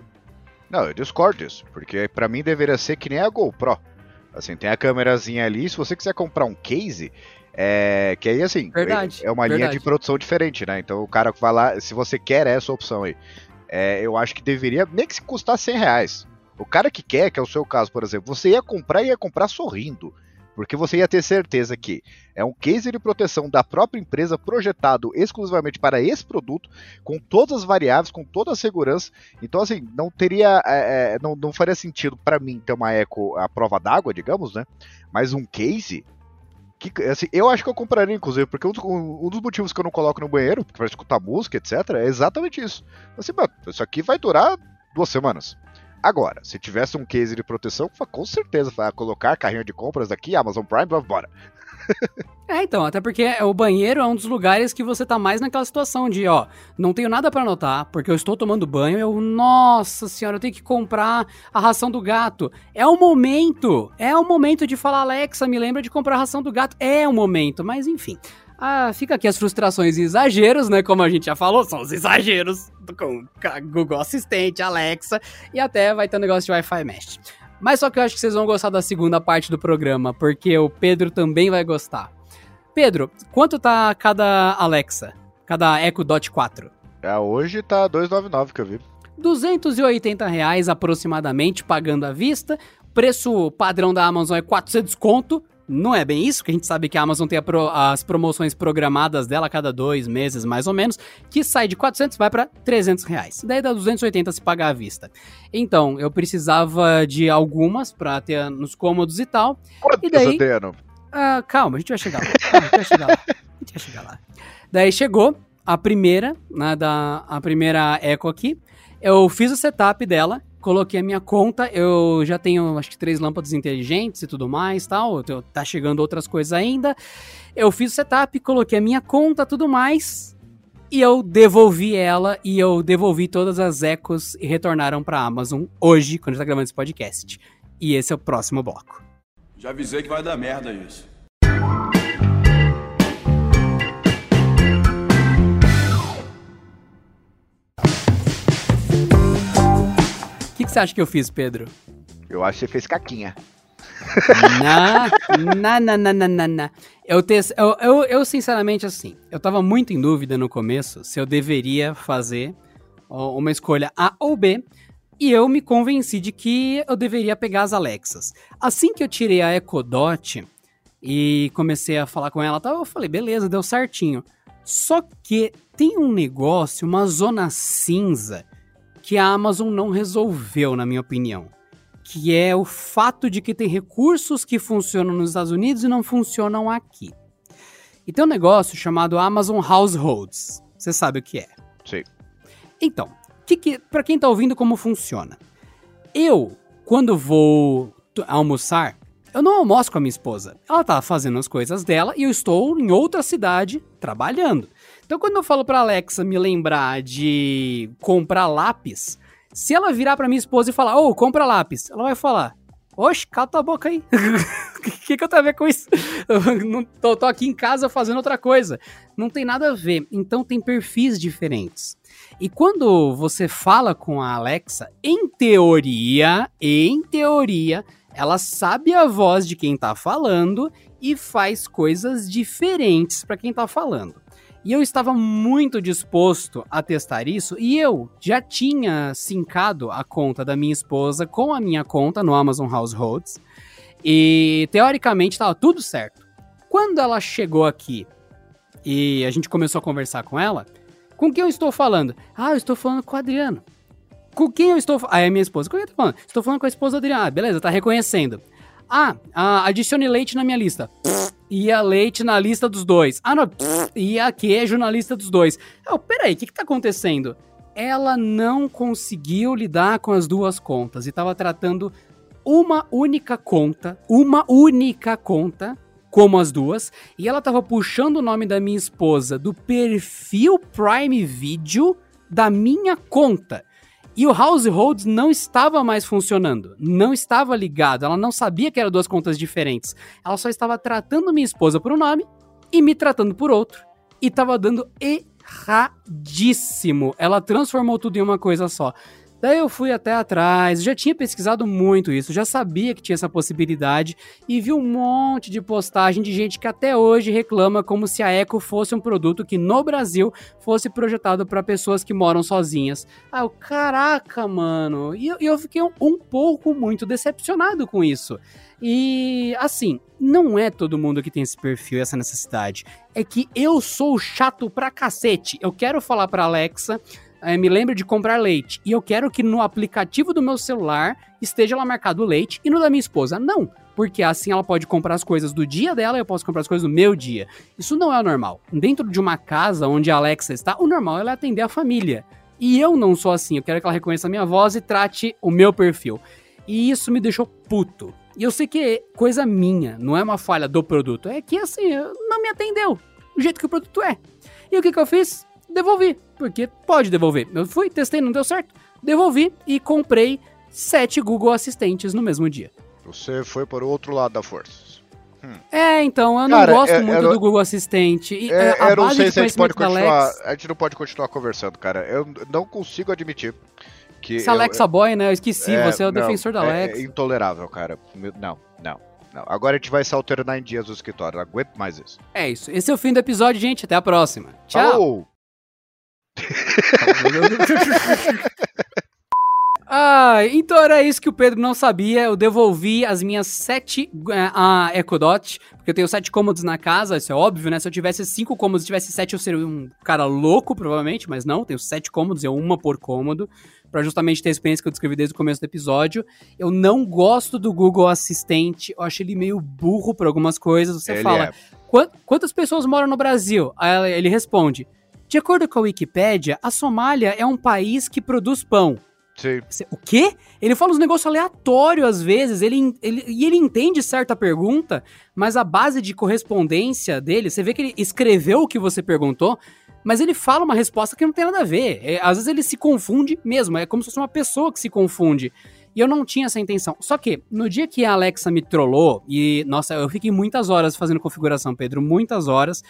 Não, eu discordo disso, porque pra mim deveria ser que nem a GoPro. Assim, tem a câmerazinha ali, se você quiser comprar um case, é, que aí assim, Verdade, é uma linha verdade. de produção diferente, né? Então o cara vai lá, se você quer essa opção aí, é, eu acho que deveria nem que se custar 100 reais. O cara que quer, que é o seu caso, por exemplo, você ia comprar e ia comprar sorrindo. Porque você ia ter certeza que é um case de proteção da própria empresa projetado exclusivamente para esse produto, com todas as variáveis, com toda a segurança. Então, assim, não teria. é, é, não, não faria sentido para mim ter uma Eco à prova d'água, digamos, né? Mas um case. Que, assim, eu acho que eu compraria, inclusive, porque um, dos- um- dos motivos que eu não coloco no banheiro, para escutar música, etc., é exatamente isso. Assim, mano, isso aqui vai durar duas semanas. Agora, se tivesse um case de proteção, com certeza, colocar carrinho de compras aqui, Amazon Prime, vamos embora. É, então, até porque o banheiro é um dos lugares que você tá mais naquela situação de, ó, não tenho nada pra anotar, porque eu estou tomando banho, eu, nossa senhora, eu tenho que comprar a ração do gato. É o momento, é o momento de falar, Alexa, me lembra de comprar a ração do gato. É o momento, mas enfim. Ah, fica aqui as frustrações e exageros, né? Como a gente já falou, são os exageros com Google Assistente, Alexa, e até vai ter um negócio de Wi-Fi Mesh. Mas só que eu acho que vocês vão gostar da segunda parte do programa, porque o Pedro também vai gostar. Pedro, quanto tá cada Alexa? Cada Echo Dot 4? É, hoje tá 299 que eu vi. 280 reais aproximadamente, pagando à vista. preço padrão da Amazon é 400 conto. Não é bem isso, que a gente sabe que a Amazon tem pro, as promoções programadas dela a cada dois meses, mais ou menos, que sai de 400 vai para 300 reais. Daí dá 280 se pagar à vista. Então, eu precisava de algumas para ter nos cômodos e tal. E daí- Adriano? Ah, calma, a gente vai chegar lá. A gente vai chegar lá. A gente vai chegar lá. Daí chegou a primeira, né, da, a primeira Echo aqui. Eu fiz o setup dela, coloquei a minha conta. Eu já tenho, acho que, três lâmpadas inteligentes e tudo mais tal. Tá chegando outras coisas ainda. Eu fiz o setup, coloquei a minha conta tudo mais. E eu devolvi ela e eu devolvi todas as Echos e retornaram pra Amazon hoje, quando a gente tá gravando esse podcast. E esse é o próximo bloco. Já avisei que vai dar merda isso. Que, que você acha que eu fiz, Pedro? Eu acho que você fez caquinha. Na, na, na, na, na, na. Eu, te, eu, eu, eu, sinceramente, assim, eu tava muito em dúvida no começo se eu deveria fazer uma escolha A ou B, e eu me convenci de que eu deveria pegar as Alexas. Assim que eu tirei a Echo Dot e comecei a falar com ela, tal, eu falei, beleza, deu certinho. Só que tem um negócio, uma zona cinza, que a Amazon não resolveu, na minha opinião que é o fato de que tem recursos que funcionam nos Estados Unidos e não funcionam aqui. E tem um negócio chamado Amazon Households. Você sabe o que é? Sim. Então, que que, para quem tá ouvindo como funciona. Eu, quando vou almoçar, eu não almoço com a minha esposa. Ela tá fazendo as coisas dela e eu estou em outra cidade trabalhando. Então, quando eu falo pra Alexa me lembrar de comprar lápis, se ela virar pra minha esposa e falar, ô, compra lápis, ela vai falar, oxe, cala tua boca aí. O que, que eu tenho a ver com isso? Eu não, tô, tô aqui em casa fazendo outra coisa. Não tem nada a ver. Então tem perfis diferentes. E quando você fala com a Alexa, em teoria, em teoria, ela sabe a voz de quem tá falando e faz coisas diferentes para quem tá falando. E eu estava muito disposto a testar isso e eu já tinha sincado a conta da minha esposa com a minha conta no Amazon Households e teoricamente estava tudo certo. Quando ela chegou aqui e a gente começou a conversar com ela, com quem eu estou falando? Ah, eu estou falando com o Adriano. Com quem eu estou falando? Ah, é minha esposa. Com quem eu estou falando? Estou falando com a esposa do Adriano. Ah, beleza, tá reconhecendo. Ah, ah, adicione leite na minha lista. Ia leite na lista dos dois. Ah, não. Ia queijo na lista dos dois. Oh, peraí, o que, que tá acontecendo? Ela não conseguiu lidar com as duas contas e tava tratando uma única conta, uma única conta, como as duas, e ela tava puxando o nome da minha esposa do perfil Prime Video da minha conta. E o Households não estava mais funcionando, não estava ligado, ela não sabia que eram duas contas diferentes. Ela só estava tratando minha esposa por um nome e me tratando por outro. E tava dando erradíssimo. Ela transformou tudo em uma coisa só. Daí eu fui até atrás, já tinha pesquisado muito isso, já sabia que tinha essa possibilidade e vi um monte de postagem de gente que até hoje reclama como se a Echo fosse um produto que no Brasil fosse projetado para pessoas que moram sozinhas. Ah, eu, caraca, mano. E eu, eu fiquei um, um pouco muito decepcionado com isso. E assim, não é todo mundo que tem esse perfil essa necessidade. É que eu sou chato pra cacete. Eu quero falar pra Alexa é, me lembre de comprar leite. E eu quero que no aplicativo do meu celular esteja lá marcado leite e no da minha esposa não. Porque assim ela pode comprar as coisas do dia dela e eu posso comprar as coisas do meu dia. Isso não é o normal. Dentro de uma casa onde a Alexa está, o normal é atender a família. E eu não sou assim. Eu quero que ela reconheça a minha voz e trate o meu perfil. E isso me deixou puto. E eu sei que é coisa minha, não é uma falha do produto. É que assim, não me atendeu. Do jeito que o produto é. E o que, que eu fiz? Devolvi porque pode devolver. Eu fui, testei, não deu certo, devolvi e comprei sete Google Assistentes no mesmo dia. Você foi para o outro lado da força. É, então, eu não Cara, gosto é- muito eu- do Google Assistente. E, É, a eu não sei se a gente pode continuar. Alex, A gente não pode continuar conversando, cara. Eu não consigo admitir que. esse eu- Alexa Boy, né? Eu esqueci, é, você é o não, defensor da é- Alexa. É, intolerável, cara. Não, não, não. Agora a gente vai se alternar em dias do escritório. Não aguento mais isso. É isso. Esse é o fim do episódio, gente. Até a próxima. Tchau. Ah, então era isso que o Pedro não sabia. Eu devolvi as minhas sete uh, Echo Dot, porque eu tenho sete cômodos na casa, isso é óbvio, né? Se eu tivesse cinco cômodos, tivesse sete, eu seria um cara louco, provavelmente, mas não, tenho sete cômodos, é uma por cômodo, para justamente ter a experiência que eu descrevi desde o começo do episódio. Eu não gosto do Google Assistente, eu acho ele meio burro para algumas coisas. Você Ele fala, é. quantas pessoas moram no Brasil? Aí ele responde, de acordo com a Wikipédia, a Somália é um país que produz pão. Sim. O quê? Ele fala uns negócios aleatórios às vezes, ele, ele, e ele entende certa pergunta, mas a base de correspondência dele, você vê que ele escreveu o que você perguntou, mas ele fala uma resposta que não tem nada a ver. É, às vezes ele se confunde mesmo, é como se fosse uma pessoa que se confunde. E eu não tinha essa intenção. Só que, no dia que a Alexa me trollou, e, nossa, eu fiquei muitas horas fazendo configuração, Pedro, muitas horas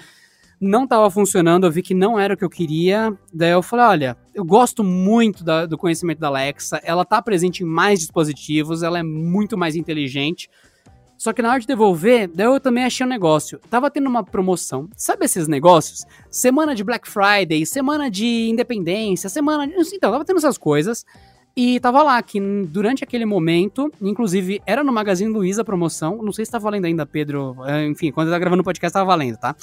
não tava funcionando, eu vi que não era o que eu queria. Daí eu falei: olha, eu gosto muito da- do conhecimento da Alexa, ela tá presente em mais dispositivos, ela é muito mais inteligente. Só que na hora de devolver, daí eu também achei um negócio. Tava tendo uma promoção. Sabe esses negócios? Semana de Black Friday, semana de independência, semana. de- Então, tava tendo essas coisas. E tava lá que durante aquele momento, inclusive era no Magazine Luiza a promoção. Não sei se tá valendo ainda, Pedro. Enfim, quando eu tava gravando o podcast, tava valendo, tá?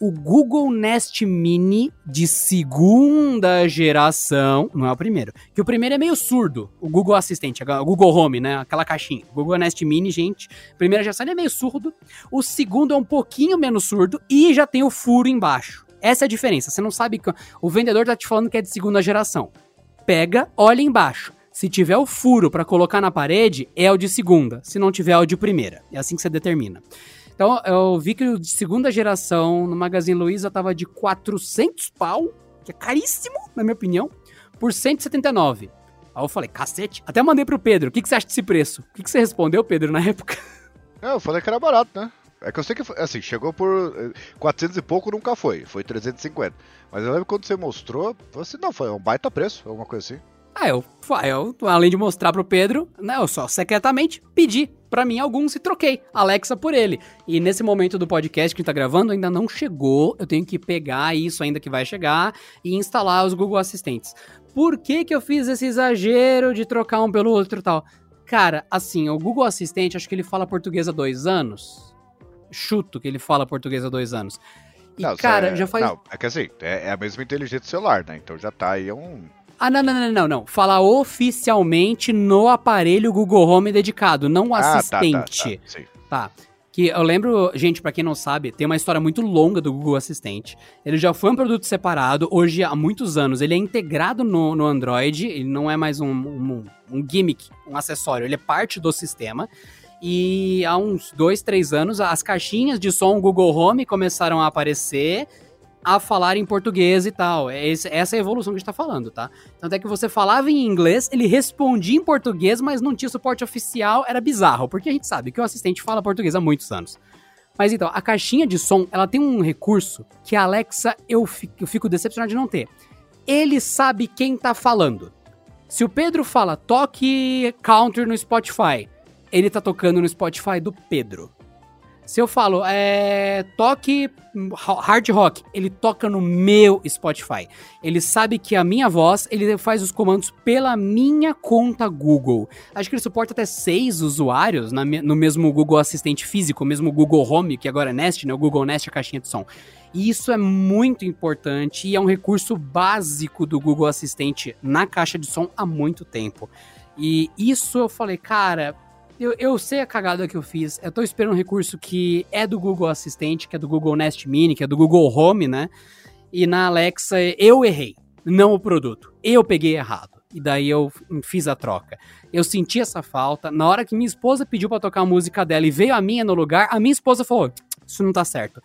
O Google Nest Mini de segunda geração, não é o primeiro, que o primeiro é meio surdo, o Google Assistente, o Google Home, né, aquela caixinha. Google Nest Mini, gente, primeira geração ele é meio surdo, o segundo é um pouquinho menos surdo e já tem o furo embaixo. Essa é a diferença, você não sabe, que- o vendedor tá te falando que é de segunda geração. Pega, olha embaixo. Se tiver o furo pra colocar na parede, é o de segunda. Se não tiver, é o de primeira. É assim que você determina. Então, eu vi que o de segunda geração no Magazine Luiza tava de 400 pau, que é caríssimo, na minha opinião, por 179. Aí eu falei, cacete. Até mandei pro Pedro, o que, que você acha desse preço? O que, que você respondeu, Pedro, na época? Não, eu falei que era barato, né? É que eu sei que, foi- assim, chegou por eh, 400 e pouco, nunca foi. Foi 350. Mas eu lembro quando você mostrou, falei assim, não, foi um baita preço, alguma coisa assim. Ah, eu, ah, eu, além de mostrar pro Pedro, né, eu só secretamente pedi pra mim alguns e troquei Alexa por ele. E nesse momento do podcast que a gente tá gravando ainda não chegou, eu tenho que pegar isso ainda que vai chegar e instalar os Google Assistentes. Por que que eu fiz esse exagero de trocar um pelo outro e tal? Cara, assim, o Google Assistente, acho que ele fala português há dois anos. Chuto que ele fala português há dois anos. E, Não, cara, é- já faz Não, é que assim, é, é a mesma inteligência celular, né? Então já tá aí um... Ah, não, não, não, não, não. Fala oficialmente no aparelho Google Home dedicado, não o Ah, tá, tá, assistente. tá, sim. Tá. Que eu lembro, gente, pra quem não sabe, tem uma história muito longa do Google Assistente. Ele já foi um produto separado, hoje há muitos anos. Ele é integrado no, no Android, ele não é mais um, um, um gimmick, um acessório, ele é parte do sistema. E há uns dois, três anos, as caixinhas de som Google Home começaram a aparecer, a falar em português e tal. É esse- essa é a evolução que a gente tá falando, tá? Tanto é que você falava em inglês, ele respondia em português, mas não tinha suporte oficial, era bizarro, porque a gente sabe que o assistente fala português há muitos anos. Mas então, a caixinha de som, ela tem um recurso que a Alexa eu fico, eu fico decepcionado de não ter. Ele sabe quem tá falando. Se o Pedro fala toque country no Spotify, ele tá tocando no Spotify do Pedro. Se eu falo é, toque hard rock, ele toca no meu Spotify. Ele sabe que a minha voz, ele faz os comandos pela minha conta Google. Acho que ele suporta até seis usuários na no mesmo Google Assistente físico, mesmo Google Home, que agora é Nest, né? O Google Nest, a caixinha de som. E isso é muito importante e é um recurso básico do Google Assistente na caixa de som há muito tempo. E isso eu falei, cara, eu, eu sei a cagada que eu fiz. Eu tô esperando um recurso que é do Google Assistente, que é do Google Nest Mini, que é do Google Home, né? E na Alexa eu errei, não o produto. Eu peguei errado. E daí eu fiz a troca. Eu senti essa falta. Na hora que minha esposa pediu pra tocar a música dela e veio a minha no lugar, a minha esposa falou: Isso não tá certo.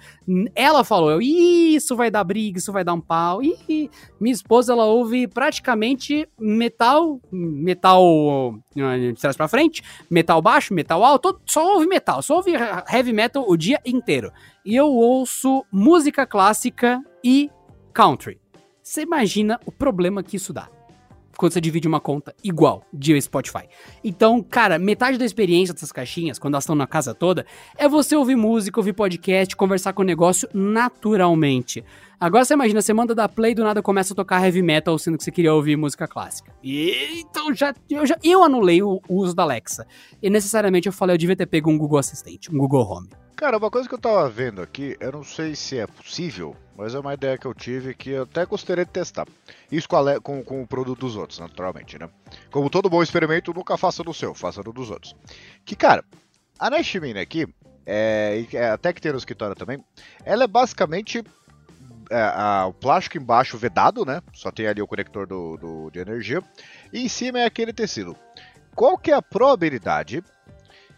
Ela falou: eu, "Ih, Isso vai dar briga, isso vai dar um pau. Ih, minha esposa ela ouve praticamente metal, metal eh, de trás pra frente, metal baixo, metal alto, só ouve metal, só ouve heavy metal o dia inteiro. E eu ouço música clássica e country. Você imagina o problema que isso dá? Quando você divide uma conta igual de Spotify. Então, cara, metade da experiência dessas caixinhas, quando elas estão na casa toda, é você ouvir música, ouvir podcast, conversar com o negócio naturalmente. Agora você imagina, você manda da play do nada começa a tocar heavy metal, sendo que você queria ouvir música clássica. E, então já eu, já eu anulei o, o uso da Alexa. E necessariamente eu falei, eu devia ter pego um Google Assistente, um Google Home. Cara, uma coisa que eu tava vendo aqui, eu não sei se é possível, mas é uma ideia que eu tive que eu até gostaria de testar. Isso com, a, com, com o produto dos outros, naturalmente, né? Como todo bom experimento, nunca faça no seu, faça no dos outros. Que, cara, a Nest Mini aqui, é, até que tem no escritório também, ela é basicamente é, a, o plástico embaixo vedado, né? Só tem ali o conector do, do, de energia. E em cima é aquele tecido. Qual que é a probabilidade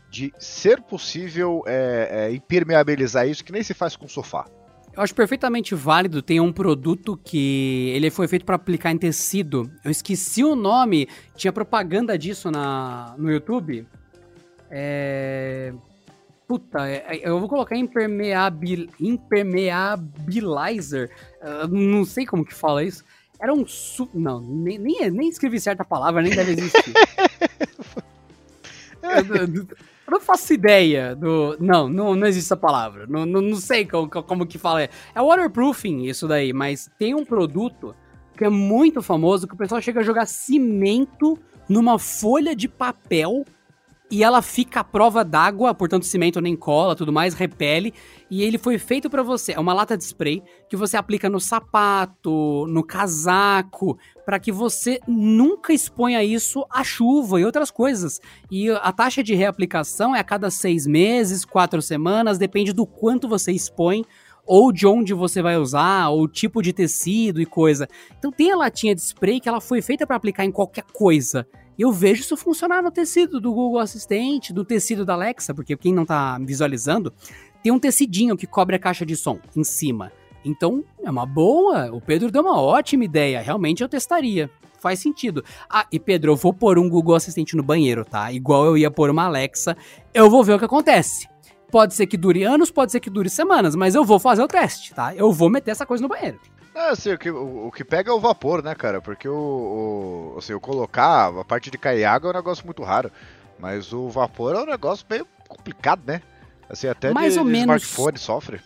de ser possível é, é, impermeabilizar isso que nem se faz com sofá? Eu acho perfeitamente válido. Tem um produto que ele foi feito para aplicar em tecido. Eu esqueci o nome. Tinha propaganda disso na, no YouTube. É... Puta, é, é, eu vou colocar impermeabil, impermeabilizer. Uh, não sei como que fala isso. Era um su... Não, nem, nem, nem escrevi certa palavra, nem deve existir. eu, não faço ideia do. Não, não, não existe essa palavra. Não, não, não sei como, como que fala. É waterproofing isso daí, mas tem um produto que é muito famoso que o pessoal chega a jogar cimento numa folha de papel e ela fica à prova d'água, portanto cimento nem cola, tudo mais, repele, e ele foi feito para você. É uma lata de spray que você aplica no sapato, no casaco, para que você nunca exponha isso à chuva e outras coisas. E a taxa de reaplicação é a cada seis meses, quatro semanas, depende do quanto você expõe ou de onde você vai usar, ou tipo de tecido e coisa. Então tem a latinha de spray que ela foi feita para aplicar em qualquer coisa. Eu vejo isso funcionar no tecido do Google Assistente, do tecido da Alexa, porque quem não tá visualizando, tem um tecidinho que cobre a caixa de som em cima. Então, é uma boa. O Pedro deu uma ótima ideia. Realmente eu testaria. Faz sentido. Ah, e Pedro, eu vou pôr um Google Assistente no banheiro, tá? Igual eu ia pôr uma Alexa. Eu vou ver o que acontece. Pode ser que dure anos, pode ser que dure semanas, mas eu vou fazer o teste, tá? Eu vou meter essa coisa no banheiro. É, assim, o que, o, o, que pega é o vapor, né, cara? Porque o, o, assim, o colocar a parte de cair água é um negócio muito raro. Mas o vapor é um negócio meio complicado, né? Assim, até Mais de, ou de menos... smartphone sofre.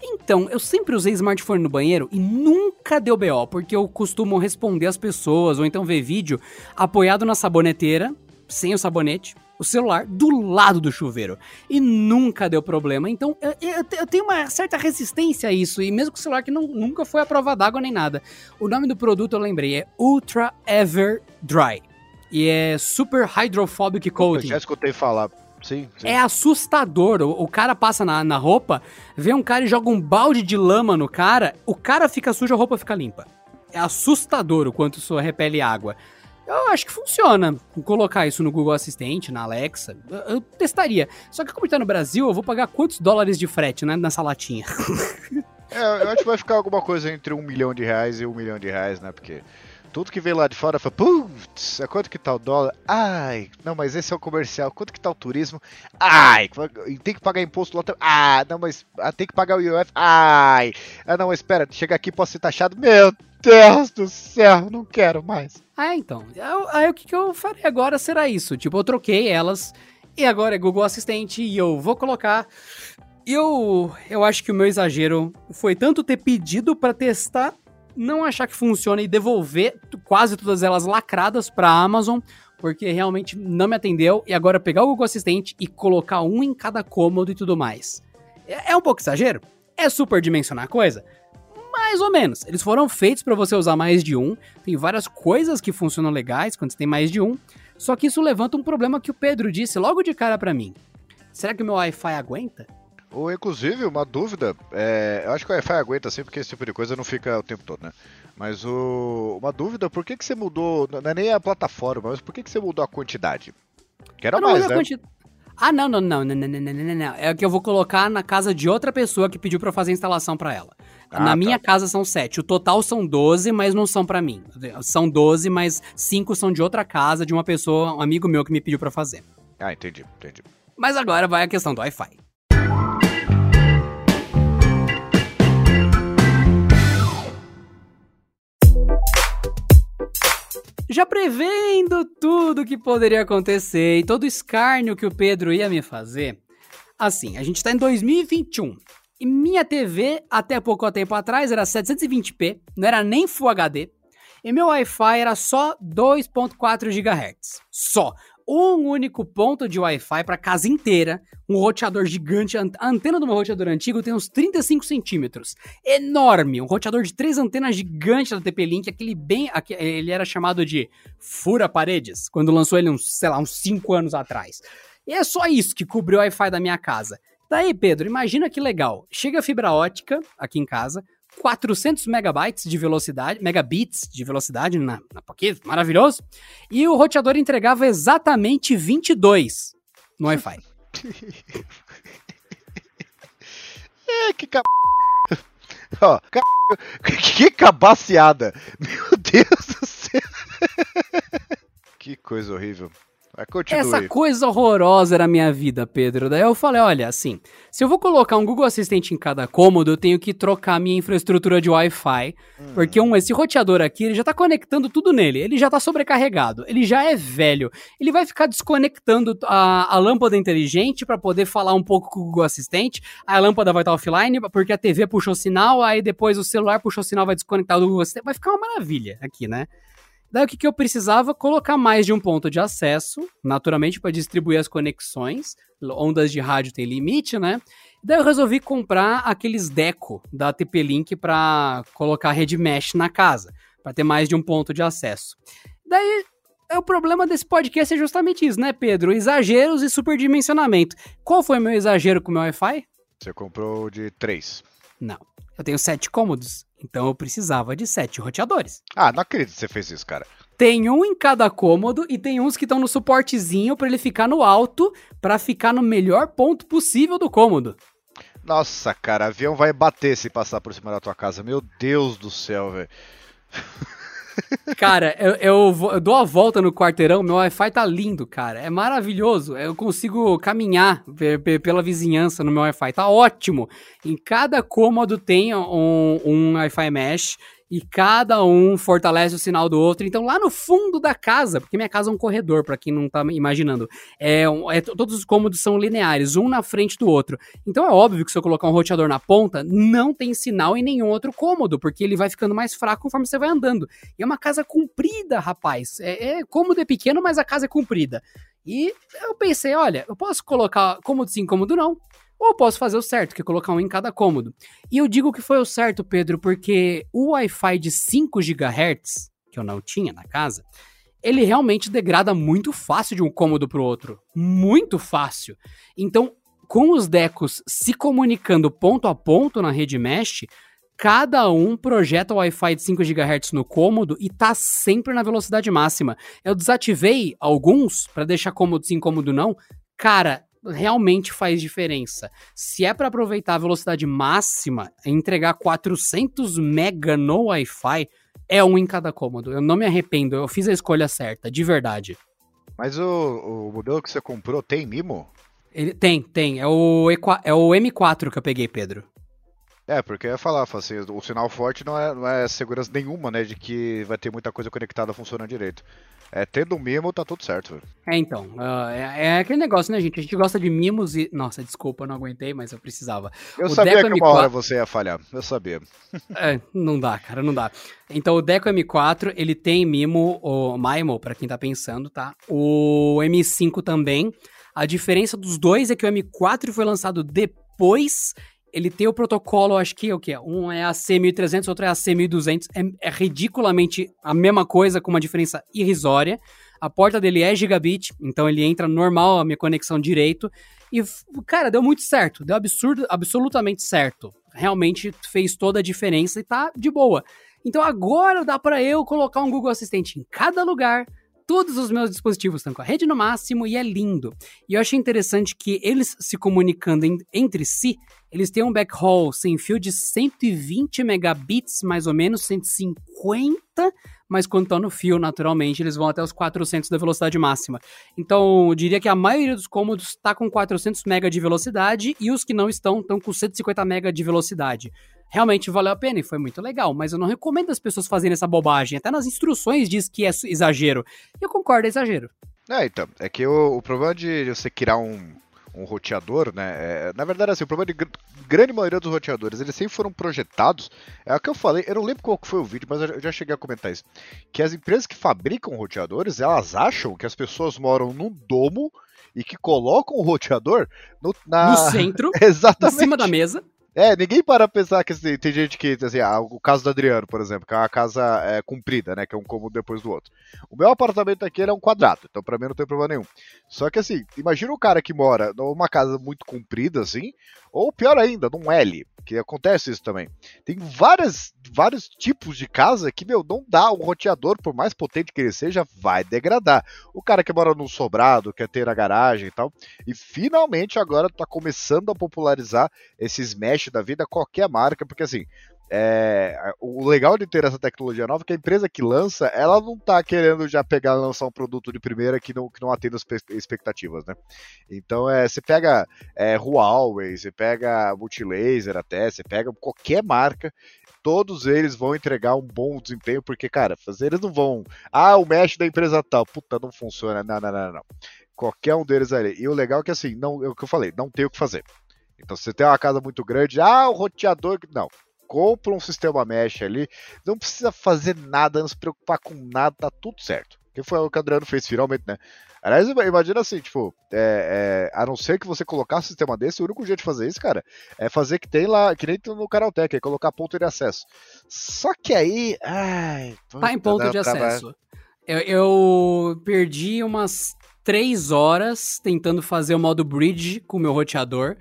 Então, eu sempre usei smartphone no banheiro e nunca deu BO, porque eu costumo responder as pessoas ou então ver vídeo apoiado na saboneteira, sem o sabonete, o celular do lado do chuveiro. E nunca deu problema. Então eu, eu, eu, tenho uma certa resistência a isso. E mesmo com o celular que não, nunca foi a prova d'água nem nada. O nome do produto eu lembrei, é Ultra Ever Dry. E é Super Hydrophobic Coating. Eu já escutei falar. Sim, sim. É assustador. O, o, cara passa na, na roupa, vê um cara e joga um balde de lama no cara, o cara fica sujo, a roupa fica limpa. É assustador o quanto isso repele água. Eu acho que funciona. Colocar isso no Google Assistente, na Alexa, eu, eu testaria. Só que como está no Brasil, eu vou pagar quantos dólares de frete, né, nessa latinha? é, eu acho que vai ficar alguma coisa entre um milhão de reais e um milhão de reais, né? Porque tudo que vem lá de fora fala, putz, é quanto que tá o dólar? Ai, não, mas esse é o comercial. Quanto que tá o turismo? Ai, tem que pagar imposto lá também. Ah, não, mas ah, tem que pagar o IOF. Ai, ah, não, espera, chega aqui posso ser taxado. Meu Deus do céu, não quero mais. Ah, então. Aí o que, que eu farei agora será isso. Tipo, eu troquei elas e agora é Google Assistente e eu vou colocar. Eu, eu acho que o meu exagero foi tanto ter pedido para testar, não achar que funciona e devolver quase todas elas lacradas para Amazon, porque realmente não me atendeu, e agora pegar o Google Assistente e colocar um em cada cômodo e tudo mais. É, é um pouco exagero? É superdimensionar a coisa? Mais ou menos. Eles foram feitos para você usar mais de um. Tem várias coisas que funcionam legais quando você tem mais de um. Só que isso levanta um problema que o Pedro disse logo de cara para mim. Será que o meu Wi-Fi aguenta? Ou, inclusive, uma dúvida, é, eu acho que o Wi-Fi aguenta sempre, porque esse tipo de coisa não fica o tempo todo, né? Mas o, uma dúvida, por que, que você mudou, não é nem a plataforma, mas por que, que você mudou a quantidade? Que era mais, né? Quanti... Ah, não, não, não, não, não, não, não, não, É que eu vou colocar na casa de outra pessoa que pediu para fazer a instalação para ela. Ah, Na tá. minha casa são sete. O total são 12, mas não são para mim. São 12, mas cinco são de outra casa, de uma pessoa, um amigo meu que me pediu para fazer. Ah, entendi, entendi. Mas agora vai a questão do Wi-Fi. Já prevendo tudo que poderia acontecer e todo o escárnio que o Pedro ia me fazer, assim, a gente tá em 2021. Minha TV, até pouco tempo atrás, era 720p, não era nem Full HD. E meu Wi-Fi era só 2.4 GHz. Só um único ponto de Wi-Fi para casa inteira, um roteador gigante. A antena do meu roteador antigo tem uns 35 centímetros. Enorme! Um roteador de três antenas gigantes da TP-Link, aquele bem. Ele era chamado de Fura Paredes, quando lançou ele uns, sei lá, uns 5 anos atrás. E é só isso que cobriu o Wi-Fi da minha casa. Daí, Pedro, imagina que legal. Chega a fibra ótica aqui em casa, 400 megabytes de velocidade, megabits de velocidade na, na Pocket, maravilhoso. E o roteador entregava exatamente 22 no Wi-Fi. é, que cap... Ó, que cabaciada. Meu Deus do céu. que coisa horrível. Essa coisa horrorosa era a minha vida, Pedro. Daí eu falei, olha, assim, se eu vou colocar um Google Assistente em cada cômodo, eu tenho que trocar minha infraestrutura de Wi-Fi, hum. porque um, esse roteador aqui, ele já tá conectando tudo nele, ele já tá sobrecarregado, ele já é velho, ele vai ficar desconectando a, a lâmpada inteligente para poder falar um pouco com o Google Assistente, a lâmpada vai estar offline, porque a TV puxou sinal, aí depois o celular puxou sinal, vai desconectar do Google Assistente, vai ficar uma maravilha aqui, né? Daí o que, que eu precisava? Colocar mais de um ponto de acesso, naturalmente para distribuir as conexões. Ondas de rádio tem limite, né? Daí eu resolvi comprar aqueles Deco da TP-Link para colocar rede mesh na casa, para ter mais de um ponto de acesso. Daí é o problema desse podcast é justamente isso, né, Pedro? Exageros e superdimensionamento. Qual foi o meu exagero com o meu Wi-Fi? Você comprou de três. Não. Eu tenho sete cômodos. Então eu precisava de sete roteadores. Ah, não acredito que você fez isso, cara. Tem um em cada cômodo e tem uns que estão no suportezinho para ele ficar no alto, para ficar no melhor ponto possível do cômodo. Nossa, cara, avião vai bater se passar por cima da tua casa. Meu Deus do céu, velho. Cara, eu, eu, eu, dou a volta no quarteirão, meu Wi-Fi tá lindo, cara. É maravilhoso. Eu consigo caminhar pela vizinhança no meu Wi-Fi. Tá ótimo. Em cada cômodo tem um, um Wi-Fi mesh e cada um fortalece o sinal do outro. Então, lá no fundo da casa, porque minha casa é um corredor, para quem não tá imaginando, é, é, todos os cômodos são lineares, um na frente do outro. Então, é óbvio que se eu colocar um roteador na ponta, não tem sinal em nenhum outro cômodo, porque ele vai ficando mais fraco conforme você vai andando. E é uma casa comprida, rapaz. É, é cômodo é pequeno, mas a casa é comprida. E eu pensei, olha, eu posso colocar cômodo sim, cômodo não. Ou posso fazer o certo, que é colocar um em cada cômodo. E eu digo que foi o certo, Pedro, porque o Wi-Fi de 5 GHz, que eu não tinha na casa, ele realmente degrada muito fácil de um cômodo para o outro. Muito fácil. Então, com os decos se comunicando ponto a ponto na rede mesh, cada um projeta o Wi-Fi de 5 GHz no cômodo e tá sempre na velocidade máxima. Eu desativei alguns para deixar cômodo sim, cômodo não. Cara, realmente faz diferença. Se é para aproveitar a velocidade máxima, entregar 400 mega no Wi-Fi, é um em cada cômodo. Eu não me arrependo, eu fiz a escolha certa, de verdade. Mas o, o modelo que você comprou tem mimo? Ele tem, tem. É o, é o M4 que eu peguei, Pedro. É, porque eu ia falar, assim, o sinal forte não é, não é segurança nenhuma, né, de que vai ter muita coisa conectada funcionando direito. É, tendo mimo, tá tudo certo, velho. É, então, uh, é, é, aquele negócio, né, gente? A gente gosta de mimos e... Nossa, desculpa, eu não aguentei, mas eu precisava. Eu o sabia Deco que uma M4... hora você ia falhar, eu sabia. é, não dá, cara, não dá. Então, o Deco M4, ele tem mimo, o MIMO, pra quem tá pensando, tá? O M5 também. A diferença dos dois é que o M4 foi lançado depois ele tem o protocolo, acho que é o que é? Um é a C1300, outro é a C1200. É, é ridiculamente a mesma coisa, com uma diferença irrisória. A porta dele é gigabit, então ele entra normal a minha conexão direito. E, cara, deu muito certo. Deu absurdo, absolutamente certo. Realmente fez toda a diferença e tá de boa. Então agora dá para eu colocar um Google Assistente em cada lugar, todos os meus dispositivos estão com a rede no máximo e é lindo. E eu achei interessante que eles se comunicando entre si, eles têm um backhaul sem fio de 120 megabits, mais ou menos 150, mas quando estão no fio, naturalmente, eles vão até os 400 da velocidade máxima. Então, eu diria que a maioria dos cômodos está com 400 MB de velocidade e os que não estão estão com 150 MB de velocidade realmente valeu a pena e foi muito legal, mas eu não recomendo as pessoas fazerem essa bobagem. Até nas instruções diz que é exagero. E eu concordo, é exagero. É, então, é que o, o problema de você criar um, um roteador, né? É, na verdade, assim, o problema de gr grande maioria dos roteadores, eles sempre foram projetados. É o que eu falei, eu não lembro qual foi o vídeo, mas eu já cheguei a comentar isso. Que as empresas que fabricam roteadores, elas acham que as pessoas moram num domo e que colocam o roteador no, na... no centro, Exatamente. em cima da mesa. É, ninguém para pensar que assim, tem gente que, assim, ah, o caso do Adriano, por exemplo, que é uma casa é, comprida, né, que é um cômodo depois do outro. O meu apartamento aqui é um quadrado, então pra mim não tem problema nenhum. Só que assim, imagina um cara que mora numa casa muito comprida, assim, ou pior ainda, num L, que acontece isso também. Tem várias, vários tipos de casa que, meu, não dá. Um roteador, por mais potente que ele seja, vai degradar. O cara que mora num sobrado, quer ter a garagem e tal. E finalmente agora tá começando a popularizar esses mesh da vida, qualquer marca, porque assim, é, o legal de ter essa tecnologia nova é que a empresa que lança, ela não está querendo já pegar lançar um produto de primeira que não, que não atenda as expectativas, né? Então é, você pega é, Huawei, você pega Multilaser até, você pega qualquer marca, todos eles vão entregar um bom desempenho, porque, cara, eles não vão. Ah, o mesh da empresa tal, puta, não funciona. Não, não, não, não. Qualquer um deles ali. E o legal é que assim, não, é o que eu falei, não tem o que fazer. Então, se você tem uma casa muito grande, ah, o roteador. Não, compra um sistema mesh ali, não precisa fazer nada, não se preocupar com nada, tá tudo certo. Que foi o que o Adriano fez finalmente, né? Aliás, imagina assim, tipo, é, é, a não ser que você colocar um sistema desse, o único jeito de fazer isso, cara, é fazer que tem lá, que nem no Canaltech, é colocar ponto de acesso. Só que aí. Ai, tá em ponto de acesso. Eu, eu perdi umas três horas tentando fazer o modo bridge com o meu roteador.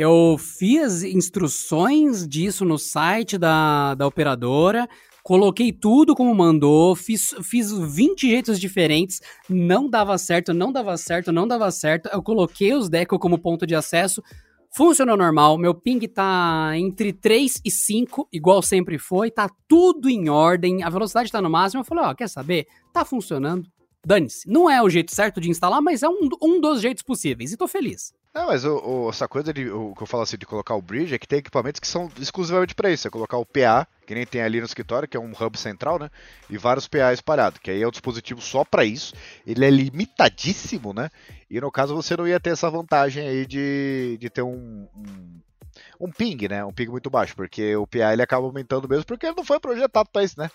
Eu fiz instruções disso no site da, da operadora, coloquei tudo como mandou, fiz, fiz 20 jeitos diferentes, não dava certo, não dava certo, não dava certo. Eu coloquei os Deco como ponto de acesso, funcionou normal, meu ping tá entre 3 e 5, igual sempre foi, tá tudo em ordem, a velocidade tá no máximo. Eu falei, ó, quer saber? Tá funcionando. Dane-se. Não é o jeito certo de instalar, mas é um, um dos jeitos possíveis. E tô feliz. Não, mas o, o, essa coisa de o que eu falo assim de colocar o bridge é que tem equipamentos que são exclusivamente para isso. É colocar o PA, que nem tem ali no escritório, que é um hub central, né? E vários PA espalhados, que aí é um dispositivo só para isso. Ele é limitadíssimo, né? E no caso você não ia ter essa vantagem aí de, de ter um, um um ping, né? Um ping muito baixo, porque o PA ele acaba aumentando mesmo, porque ele não foi projetado para isso, né?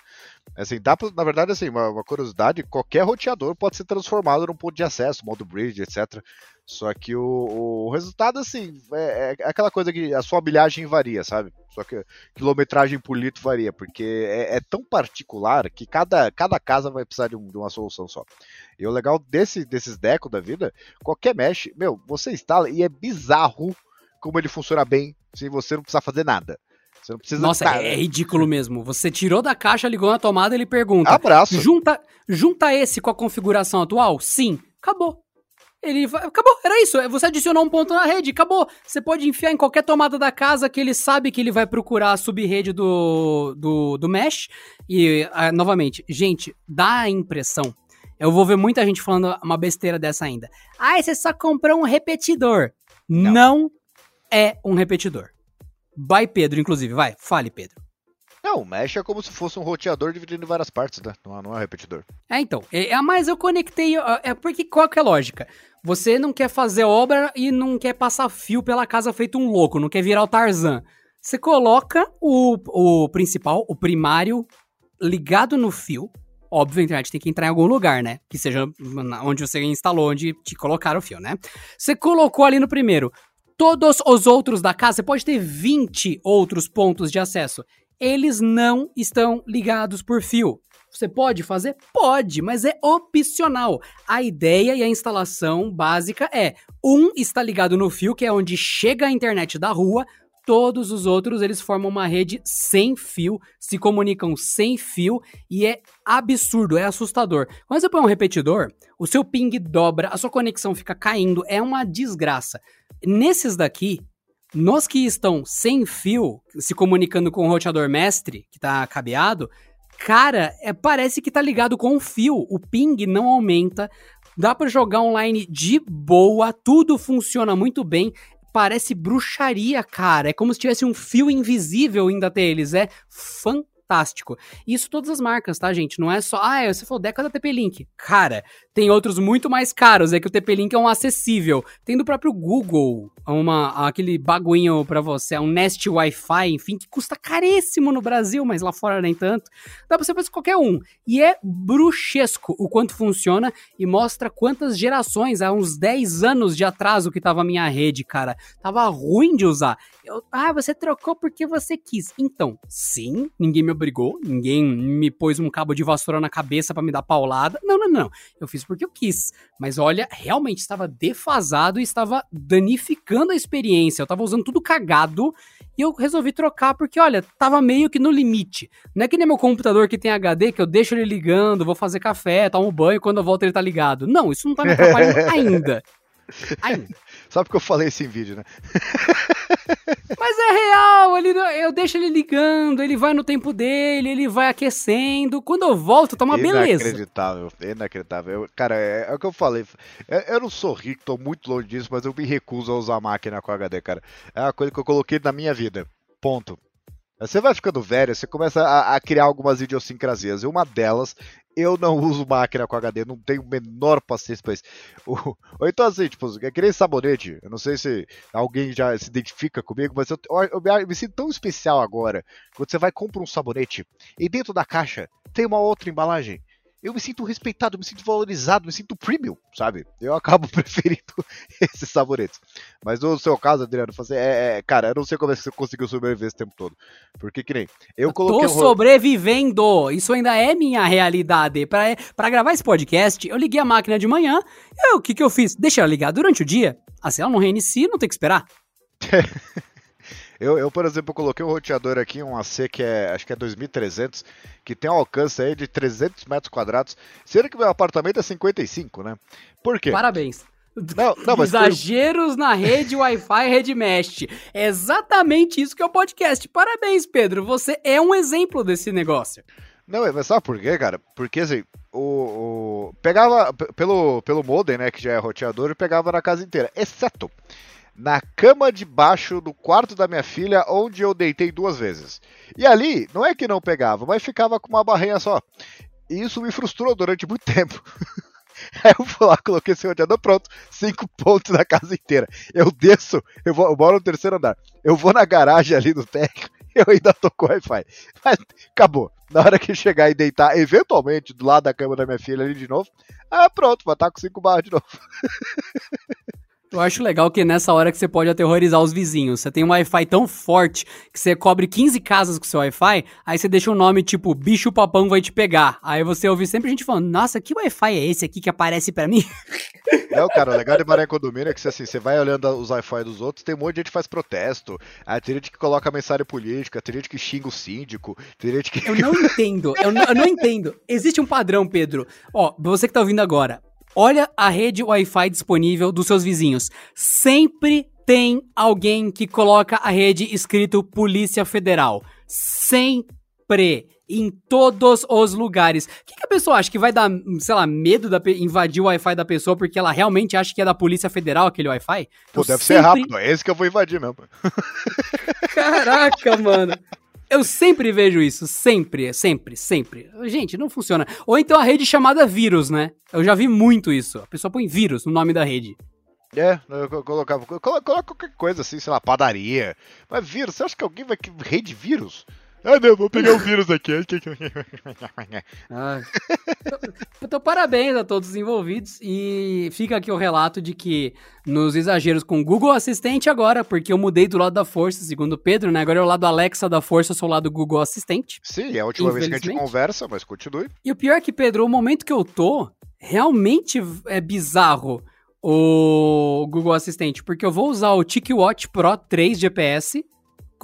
Assim, dá pra, na verdade, assim, uma, uma, curiosidade, qualquer roteador pode ser transformado num ponto de acesso, modo bridge, etc. Só que o, o resultado, assim, é, é, aquela coisa que a sua milhagem varia, sabe? Só que quilometragem por litro varia, porque é, é tão particular que cada, cada casa vai precisar de, um, de, uma solução só. E o legal desse, desses deco da vida, qualquer mesh, meu, você instala e é bizarro como ele funciona bem sem você não precisar fazer nada. Você não precisa Nossa, é ridículo mesmo. Você tirou da caixa, ligou na tomada, ele pergunta: Abraço. Junta, junta esse com a configuração atual? Sim. Acabou. Ele acabou, era isso. Você adicionou um ponto na rede, acabou. Você pode enfiar em qualquer tomada da casa que ele sabe que ele vai procurar a sub-rede do, do, do mesh. E, uh, novamente, gente, dá a impressão. Eu vou ver muita gente falando uma besteira dessa ainda. Ah, você só comprou um repetidor. Não, Não é um repetidor. Vai, Pedro, inclusive. Vai, fale, Pedro. Não, o mesh é como se fosse um roteador dividido em várias partes, né? Não, não é um repetidor. É, então. É, é, mas eu conectei. É porque qual que é a lógica? Você não quer fazer obra e não quer passar fio pela casa feito um louco, não quer virar o Tarzan. Você coloca o, o principal, o primário, ligado no fio. Óbvio, a internet tem que entrar em algum lugar, né? Que seja onde você instalou, onde te colocaram o fio, né? Você colocou ali no primeiro todos os outros da casa, você pode ter 20 outros pontos de acesso. Eles não estão ligados por fio. Você pode fazer? Pode, mas é opcional. A ideia e a instalação básica é: um está ligado no fio, que é onde chega a internet da rua, todos os outros eles formam uma rede sem fio, se comunicam sem fio e é absurdo, é assustador. Quando você põe um repetidor, o seu ping dobra, a sua conexão fica caindo, é uma desgraça. Nesses daqui, nos que estão sem fio, se comunicando com o roteador mestre, que está cabeado, cara, é, parece que tá ligado com o fio. O ping não aumenta, dá para jogar online de boa, tudo funciona muito bem. Parece bruxaria, cara. É como se tivesse um fio invisível indo até eles. É fantástico. Isso todas as marcas, tá, gente? Não é só, ah, você falou Deca da TP-Link. Cara, tem outros muito mais caros, é que o TP-Link é um acessível. Tem do próprio Google, uma, aquele baguinho para você, um Nest Wi-Fi, enfim, que custa caríssimo no Brasil, mas lá fora nem tanto. Dá pra você fazer qualquer um. E é bruxesco o quanto funciona e mostra quantas gerações, há uns 10 anos de atraso que tava a minha rede, cara. Tava ruim de usar. Eu, ah, você trocou porque você quis. Então, sim, ninguém me obrigou, ninguém me pôs um cabo de vassoura na cabeça para me dar paulada. Não, não, não. Eu fiz porque eu quis. Mas olha, realmente estava defasado e estava danificando a experiência. Eu estava usando tudo cagado e eu resolvi trocar porque, olha, tava meio que no limite. Não é que nem meu computador que tem HD, que eu deixo ele ligando, vou fazer café, tomo banho, quando eu volto ele tá ligado. Não, isso não tá me atrapalhando ainda. Ainda. Só porque eu falei isso em vídeo, né? Mas é real, ele, eu deixo ele ligando, ele vai no tempo dele, ele vai aquecendo. Quando eu volto, tá uma beleza. Inacreditável, inacreditável. Cara, é, é, o que eu falei. Eu, eu, não sou rico, tô muito longe disso, mas eu me recuso a usar máquina com HD, cara. É uma coisa que eu coloquei na minha vida. Ponto. Você vai ficando velho, você começa a, a, criar algumas idiosincrasias. E uma delas, eu não uso máquina com HD, não tenho menor paciência pra isso. Ou, então assim, tipo, é que nem sabonete. Eu não sei se alguém já se identifica comigo, mas eu, eu, eu me sinto tão especial agora. Quando você vai comprar um sabonete e dentro da caixa tem uma outra embalagem eu me sinto respeitado, me sinto valorizado, me sinto premium, sabe? Eu acabo preferindo esses saboretes. Mas no seu caso, Adriano, você é, é, cara, eu não sei como é que você conseguiu sobreviver esse tempo todo. Porque que nem eu coloquei. Tô um... sobrevivendo! Isso ainda é minha realidade. Pra, pra gravar esse podcast, eu liguei a máquina de manhã. O que que eu fiz? Deixa ela ligar durante o dia. Assim ela não reinicia, não tem que esperar. Eu, eu, por exemplo, coloquei um roteador aqui, um AC que é, acho que é 2300, que tem um alcance aí de 300 metros quadrados, sendo que meu apartamento é 55, né? Por quê? Parabéns. Não, não, Exageros foi... na rede Wi-Fi Rede Mesh. É exatamente isso que é o podcast. Parabéns, Pedro. Você é um exemplo desse negócio. Não, mas sabe por quê, cara? Porque assim, o, o, pegava pelo, pelo modem, né, que já é roteador, pegava na casa inteira, exceto na cama de baixo do quarto da minha filha, onde eu deitei duas vezes. E ali, não é que não pegava, mas ficava com uma barrinha só. E isso me frustrou durante muito tempo. Aí eu fui lá, coloquei esse roteador, pronto, cinco pontos na casa inteira. Eu desço, eu, vou, eu moro no terceiro andar, eu vou na garagem ali do térreo, eu ainda tô com Wi-Fi. Mas acabou. Na hora que chegar e deitar, eventualmente, do lado da cama da minha filha ali de novo, ah, pronto, vai estar com cinco barras de novo. Eu acho legal que nessa hora que você pode aterrorizar os vizinhos. Você tem um Wi-Fi tão forte que você cobre 15 casas com seu Wi-Fi, aí você deixa um nome tipo bicho papão vai te pegar. Aí você ouve sempre gente falando: "Nossa, que Wi-Fi é esse aqui que aparece para mim?" Não, cara, o legal de Maré Condomínio é que assim, você vai olhando os Wi-Fi dos outros, tem um monte de gente que faz protesto. Aí tem gente que coloca mensagem política, tem gente que xinga o síndico, tem gente que. Eu não entendo, eu não, eu não entendo. Existe um padrão, Pedro. Ó, você que tá ouvindo agora, Olha a rede Wi-Fi disponível dos seus vizinhos. Sempre tem alguém que coloca a rede escrito Polícia Federal. Sempre. Em todos os lugares. O que, que, a pessoa acha? Que vai dar, sei lá, medo de invadir o Wi-Fi da pessoa porque ela realmente acha que é da Polícia Federal aquele Wi-Fi? Pô, deve sempre... ser rápido. É esse que eu vou invadir mesmo. Caraca, mano. Eu sempre vejo isso, sempre, sempre, sempre. Gente, não funciona. Ou então a rede chamada vírus, né? Eu já vi muito isso. A pessoa põe vírus no nome da rede. É, eu colocava. Coloca qualquer coisa assim, sei lá, padaria. Mas vírus, você acha que alguém vai. Rede vírus? Ah, não, vou pegar o vírus aqui. ah, então, então, parabéns a todos os envolvidos. E fica aqui o relato de que nos exageros com o Google Assistente agora, porque eu mudei do lado da força, segundo o Pedro, né? Agora é o lado Alexa da força, eu sou o lado Google Assistente. Sim, é a última vez que a gente conversa, mas continue. E o pior é que, Pedro, o momento que eu tô, realmente é bizarro o Google Assistente, porque eu vou usar o TicWatch Pro 3 GPS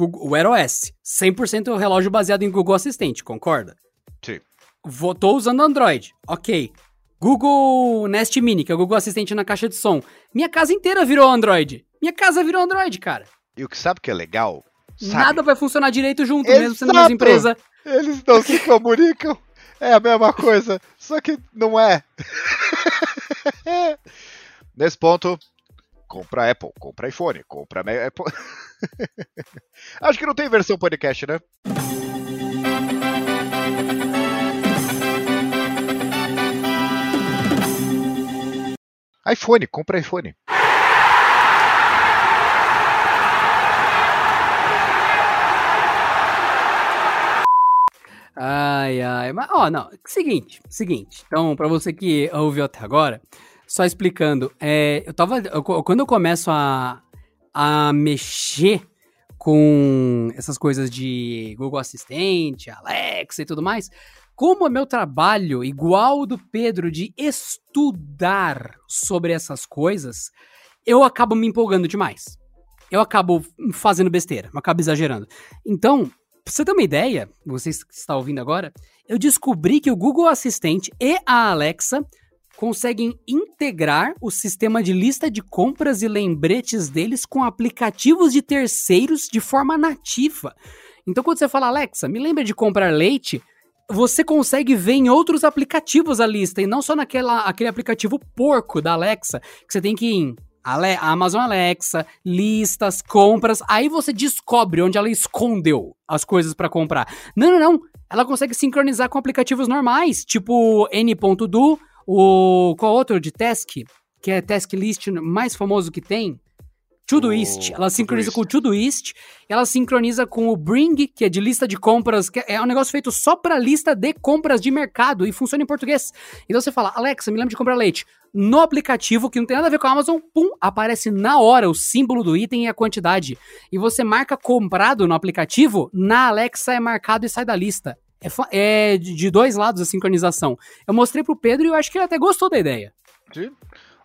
o Wear OS. 100% relógio baseado em Google Assistente, concorda? Sim. Vou, tô usando Android, ok. Google Nest Mini, que é o Google Assistente na caixa de som. Minha casa inteira virou Android. Minha casa virou Android, cara. E o que sabe que é legal? Sabe? Nada vai funcionar direito junto, Exato. mesmo sendo mesma empresa. Eles não se comunicam. É a mesma coisa, só que não é. Nesse ponto, compra Apple, compra iPhone, compra Apple. Acho que não tem versão podcast, né? iPhone, compra iPhone. Ai, ai. Mas, ó, não. Seguinte, seguinte. Então, pra você que ouviu até agora, só explicando. É, eu tava. Eu, quando eu começo a, a mexer com essas coisas de Google Assistente, Alexa e tudo mais, como é meu trabalho, igual o do Pedro, de estudar sobre essas coisas, eu acabo me empolgando demais. Eu acabo fazendo besteira, eu acabo exagerando. Então, pra você ter uma ideia, você que está ouvindo agora, eu descobri que o Google Assistente e a Alexa conseguem integrar o sistema de lista de compras e lembretes deles com aplicativos de terceiros de forma nativa. Então, quando você fala, Alexa, me lembra de comprar leite, você consegue ver em outros aplicativos a lista, e não só naquela, aquele aplicativo porco da Alexa, que você tem que ir em Ale Amazon Alexa, listas, compras, aí você descobre onde ela escondeu as coisas para comprar. Não, não, não. Ela consegue sincronizar com aplicativos normais, tipo N.do, o qual outro de Task, que é Task List mais famoso que tem, Todoist. Ela sincroniza com o Todoist, ela sincroniza com o Bring, que é de lista de compras, que é um negócio feito só para lista de compras de mercado e funciona em português. Então você fala, Alexa, me lembra de comprar leite. No aplicativo, que não tem nada a ver com a Amazon, pum, aparece na hora o símbolo do item e a quantidade. E você marca comprado no aplicativo, na Alexa é marcado e sai da lista. É, é de dois lados a sincronização. Eu mostrei pro Pedro e eu acho que ele até gostou da ideia. Sim.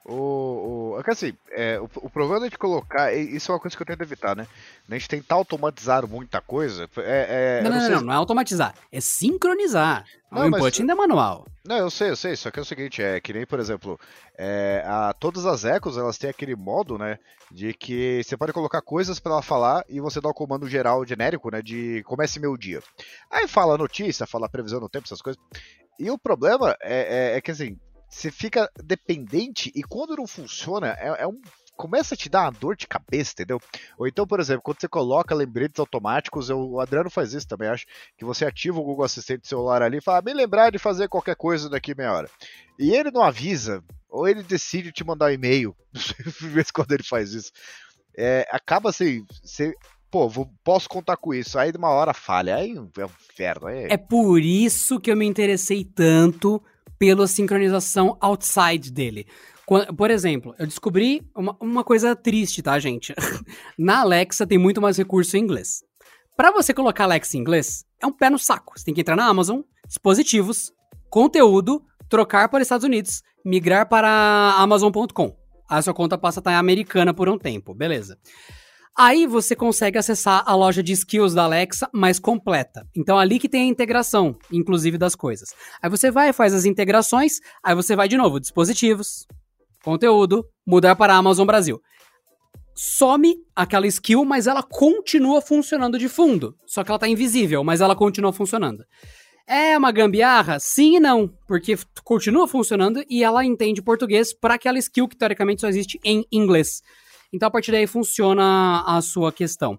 O, o, é assim, é, o, o problema de colocar, isso é uma coisa que eu tento evitar, né? A gente tentar automatizar muita coisa. É, é, não, não, não, não, não, é automatizar, é sincronizar. Não, o input ainda é manual. Não, eu sei, eu sei, só que é o seguinte, é que nem, por exemplo, é, a, todas as ecos, elas têm aquele modo, né, de que você pode colocar coisas para ela falar e você dá o comando geral genérico, né, de comece meu dia. Aí fala notícia, fala previsão no tempo, essas coisas. E o problema é, é, é que, assim, você fica dependente e quando não funciona, é, é um começa a te dar uma dor de cabeça, entendeu? Ou então, por exemplo, quando você coloca lembretes automáticos, eu, o Adriano faz isso também, acho, que você ativa o Google Assistente celular ali e fala, ah, me lembrar de fazer qualquer coisa daqui meia hora. E ele não avisa, ou ele decide te mandar um e-mail, de vez quando ele faz isso. É, acaba assim, você pô, vou, posso contar com isso. Aí de uma hora falha, aí é um inferno. Aí... É por isso que eu me interessei tanto pela sincronização outside dele. Por exemplo, eu descobri uma, uma coisa triste, tá, gente? Na Alexa tem muito mais recurso em inglês. Para você colocar Alexa em inglês, é um pé no saco. Você tem que entrar na Amazon, dispositivos, conteúdo, trocar para Estados Unidos, migrar para Amazon.com. A sua conta passa a estar americana por um tempo, beleza. Aí você consegue acessar a loja de skills da Alexa mais completa. Então ali que tem a integração, inclusive das coisas. Aí você vai, faz as integrações, aí você vai de novo, dispositivos, conteúdo, mudar para Amazon Brasil. Some aquela skill, mas ela continua funcionando de fundo. Só que ela tá invisível, mas ela continua funcionando. É uma gambiarra? Sim e não, porque continua funcionando e ela entende português para aquela skill que teoricamente só existe em inglês. Então, a partir daí funciona a sua questão.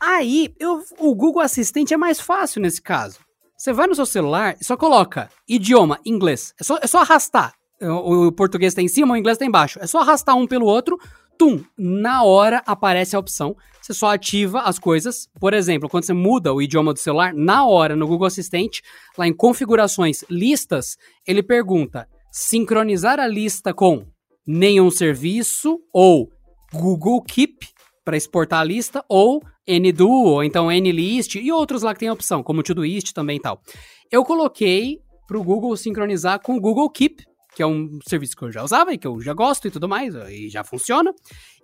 Aí, eu, o Google Assistente é mais fácil nesse caso. Você vai no seu celular e só coloca idioma, inglês. É só, é só arrastar. O, o português está em cima, o inglês está embaixo. É só arrastar um pelo outro, tum, na hora aparece a opção. Você só ativa as coisas. Por exemplo, quando você muda o idioma do celular, na hora no Google Assistente, lá em configurações, listas, ele pergunta: sincronizar a lista com nenhum serviço ou Google Keep para exportar a lista, ou NDo, ou então NList, e outros lá que tem a opção, como Todoist também e tal. Eu coloquei para o Google sincronizar com o Google Keep, que é um serviço que eu já usava e que eu já gosto e tudo mais, e já funciona.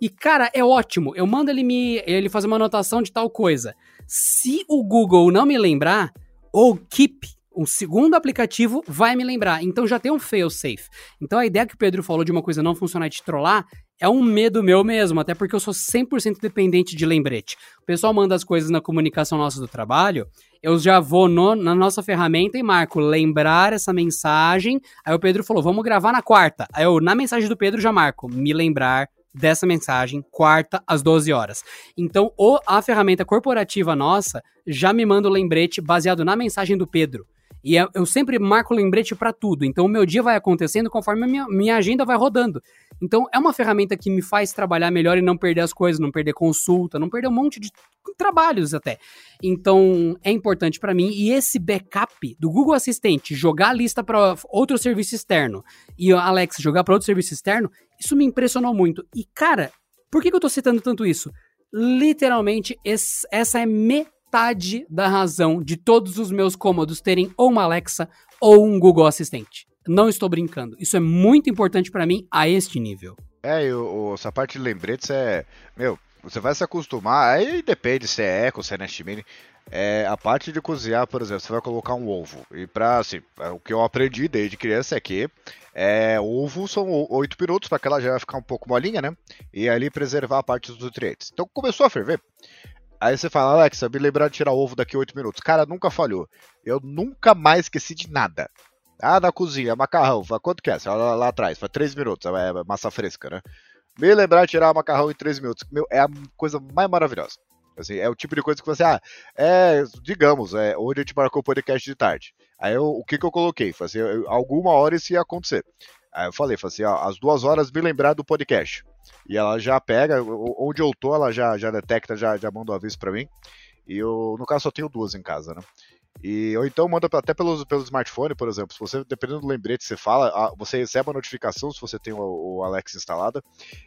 E, cara, é ótimo. Eu mando ele me ele fazer uma anotação de tal coisa. Se o Google não me lembrar, o Keep um segundo aplicativo vai me lembrar. Então já tem um fail safe. Então a ideia que o Pedro falou de uma coisa não funcionar e te trollar é um medo meu mesmo, até porque eu sou 100% dependente de lembrete. O pessoal manda as coisas na comunicação nossa do trabalho, eu já vou no, na nossa ferramenta e marco lembrar essa mensagem. Aí o Pedro falou, vamos gravar na quarta. Aí eu, na mensagem do Pedro, já marco me lembrar dessa mensagem, quarta, às 12 horas. Então, o, a ferramenta corporativa nossa já me manda o lembrete baseado na mensagem do Pedro. E eu, eu sempre marco lembrete para tudo. Então, o meu dia vai acontecendo conforme a minha, minha agenda vai rodando. Então, é uma ferramenta que me faz trabalhar melhor e não perder as coisas, não perder consulta, não perder um monte de trabalhos até. Então, é importante para mim. E esse backup do Google Assistente, jogar a lista para outro serviço externo e o Alexa jogar para outro serviço externo, isso me impressionou muito. E, cara, por que, que eu tô citando tanto isso? Literalmente, esse, essa é metade da razão de todos os meus cômodos terem ou uma Alexa ou um Google Assistente. Não estou brincando. Isso é muito importante para mim a este nível. É, e o, essa parte de lembretes é. Meu, você vai se acostumar. Aí depende se é Echo, se é Nest Mini. É, a parte de cozinhar, por exemplo, você vai colocar um ovo. E pra, assim, é, o que eu aprendi desde criança é que é, ovo são 8 minutos para que ela já ficar um pouco molinha, né? E ali preservar a parte dos nutrientes. Então começou a ferver. Aí você fala, Alexa, me lembrar de tirar ovo daqui a 8 minutos. Cara, nunca falhou. Eu nunca mais esqueci de nada. Ah, na cozinha, macarrão. Fala, quanto que é? Lá, lá atrás, faz 3 minutos, é massa fresca, né? Me lembrar de tirar macarrão em 3 minutos. Meu, é a coisa mais maravilhosa. Assim, é o tipo de coisa que você, ah, é, digamos, é, onde a gente marcou o podcast de tarde. Aí eu, o que que eu coloquei? Falei assim, alguma hora isso ia acontecer. Aí eu falei, falei assim, ó, às duas horas me lembrar do podcast. E ela já pega, onde eu tô, ela já, já detecta, já, já manda um aviso para mim. E eu, no caso, só tenho duas em casa, né? E, ou então manda até pelo, pelo smartphone, por exemplo. Se você, dependendo do lembrete que você fala, você recebe a notificação se você tem o, o Alexa instalada.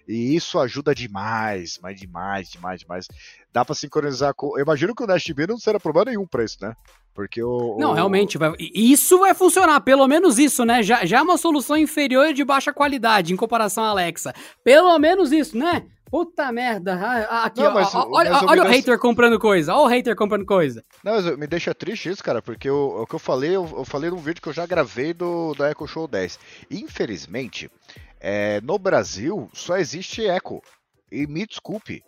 E isso ajuda demais, mas demais, demais, demais. Dá para sincronizar com. Eu imagino que o Nest B não será problema nenhum para isso, né? Porque o. Não, o... realmente, vai... isso vai funcionar, pelo menos isso, né? Já, já é uma solução inferior de baixa qualidade em comparação à Alexa. Pelo menos isso, né? Puta merda. Ah, ah, aqui, não, mas, ó, olha, olha o hater comprando coisa. Olha o hater comprando coisa. Não, mas me deixa triste isso, cara, porque o, o que eu falei, eu, eu, falei num vídeo que eu já gravei do, do Echo Show 10. Infelizmente, é, no Brasil só existe Echo. E me desculpe.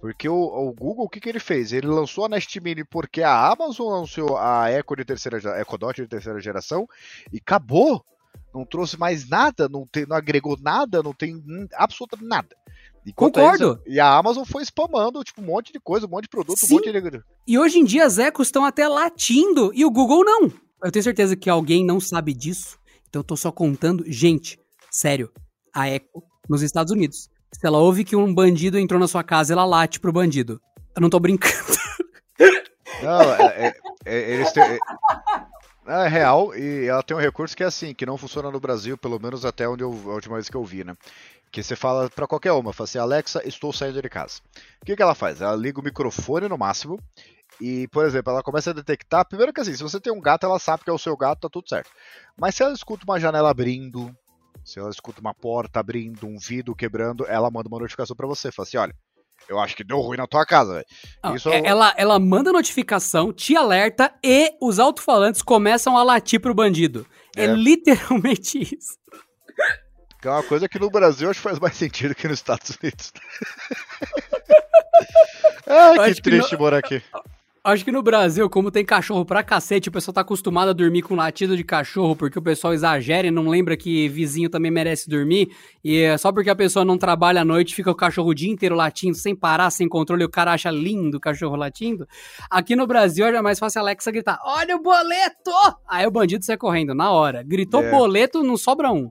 Porque o, o, Google, o que, que ele fez? Ele lançou a Nest Mini porque a Amazon lançou a Echo de terceira Echo Dot de terceira geração e acabou. Não trouxe mais nada, não, tem, não agregou nada, não tem absolutamente nada. Concordo. E a Amazon foi spamando, tipo, um monte de coisa, um monte de produto, Sim. um monte de. E hoje em dia as Echos estão até latindo e o Google não. Eu tenho certeza que alguém não sabe disso, então eu tô só contando. Gente, sério, a Echo nos Estados Unidos. Se ela ouve que um bandido entrou na sua casa, ela late pro bandido. Eu não tô brincando. Não, é, é, é, eles têm, é, é real e ela tem um recurso que é assim, que não funciona no Brasil, pelo menos até onde eu, a última vez que eu vi, né? Que você fala para qualquer uma, fala assim, Alexa, estou saindo de casa. O que, que ela faz? Ela liga o microfone no máximo e, por exemplo, ela começa a detectar. Primeiro que assim, se você tem um gato, ela sabe que é o seu gato, tá tudo certo. Mas se ela escuta uma janela abrindo, se ela escuta uma porta abrindo, um vidro quebrando, ela manda uma notificação para você. Fala assim, olha, eu acho que deu ruim na tua casa, velho. Isso... É, ela, ela manda notificação, te alerta e os alto-falantes começam a latir pro bandido. É, é literalmente isso. Que é uma coisa que no Brasil acho que faz mais sentido que nos Estados Unidos. Ai, que triste que no... morar aqui. Acho que no Brasil, como tem cachorro pra cacete, o pessoal tá acostumado a dormir com latido de cachorro, porque o pessoal exagera e não lembra que vizinho também merece dormir. E é só porque a pessoa não trabalha à noite, fica o cachorro o dia inteiro latindo, sem parar, sem controle, e o cara acha lindo o cachorro latindo. Aqui no Brasil é mais fácil a Alexa gritar: Olha o boleto! Aí o bandido sai correndo, na hora. Gritou é. boleto, não sobra um.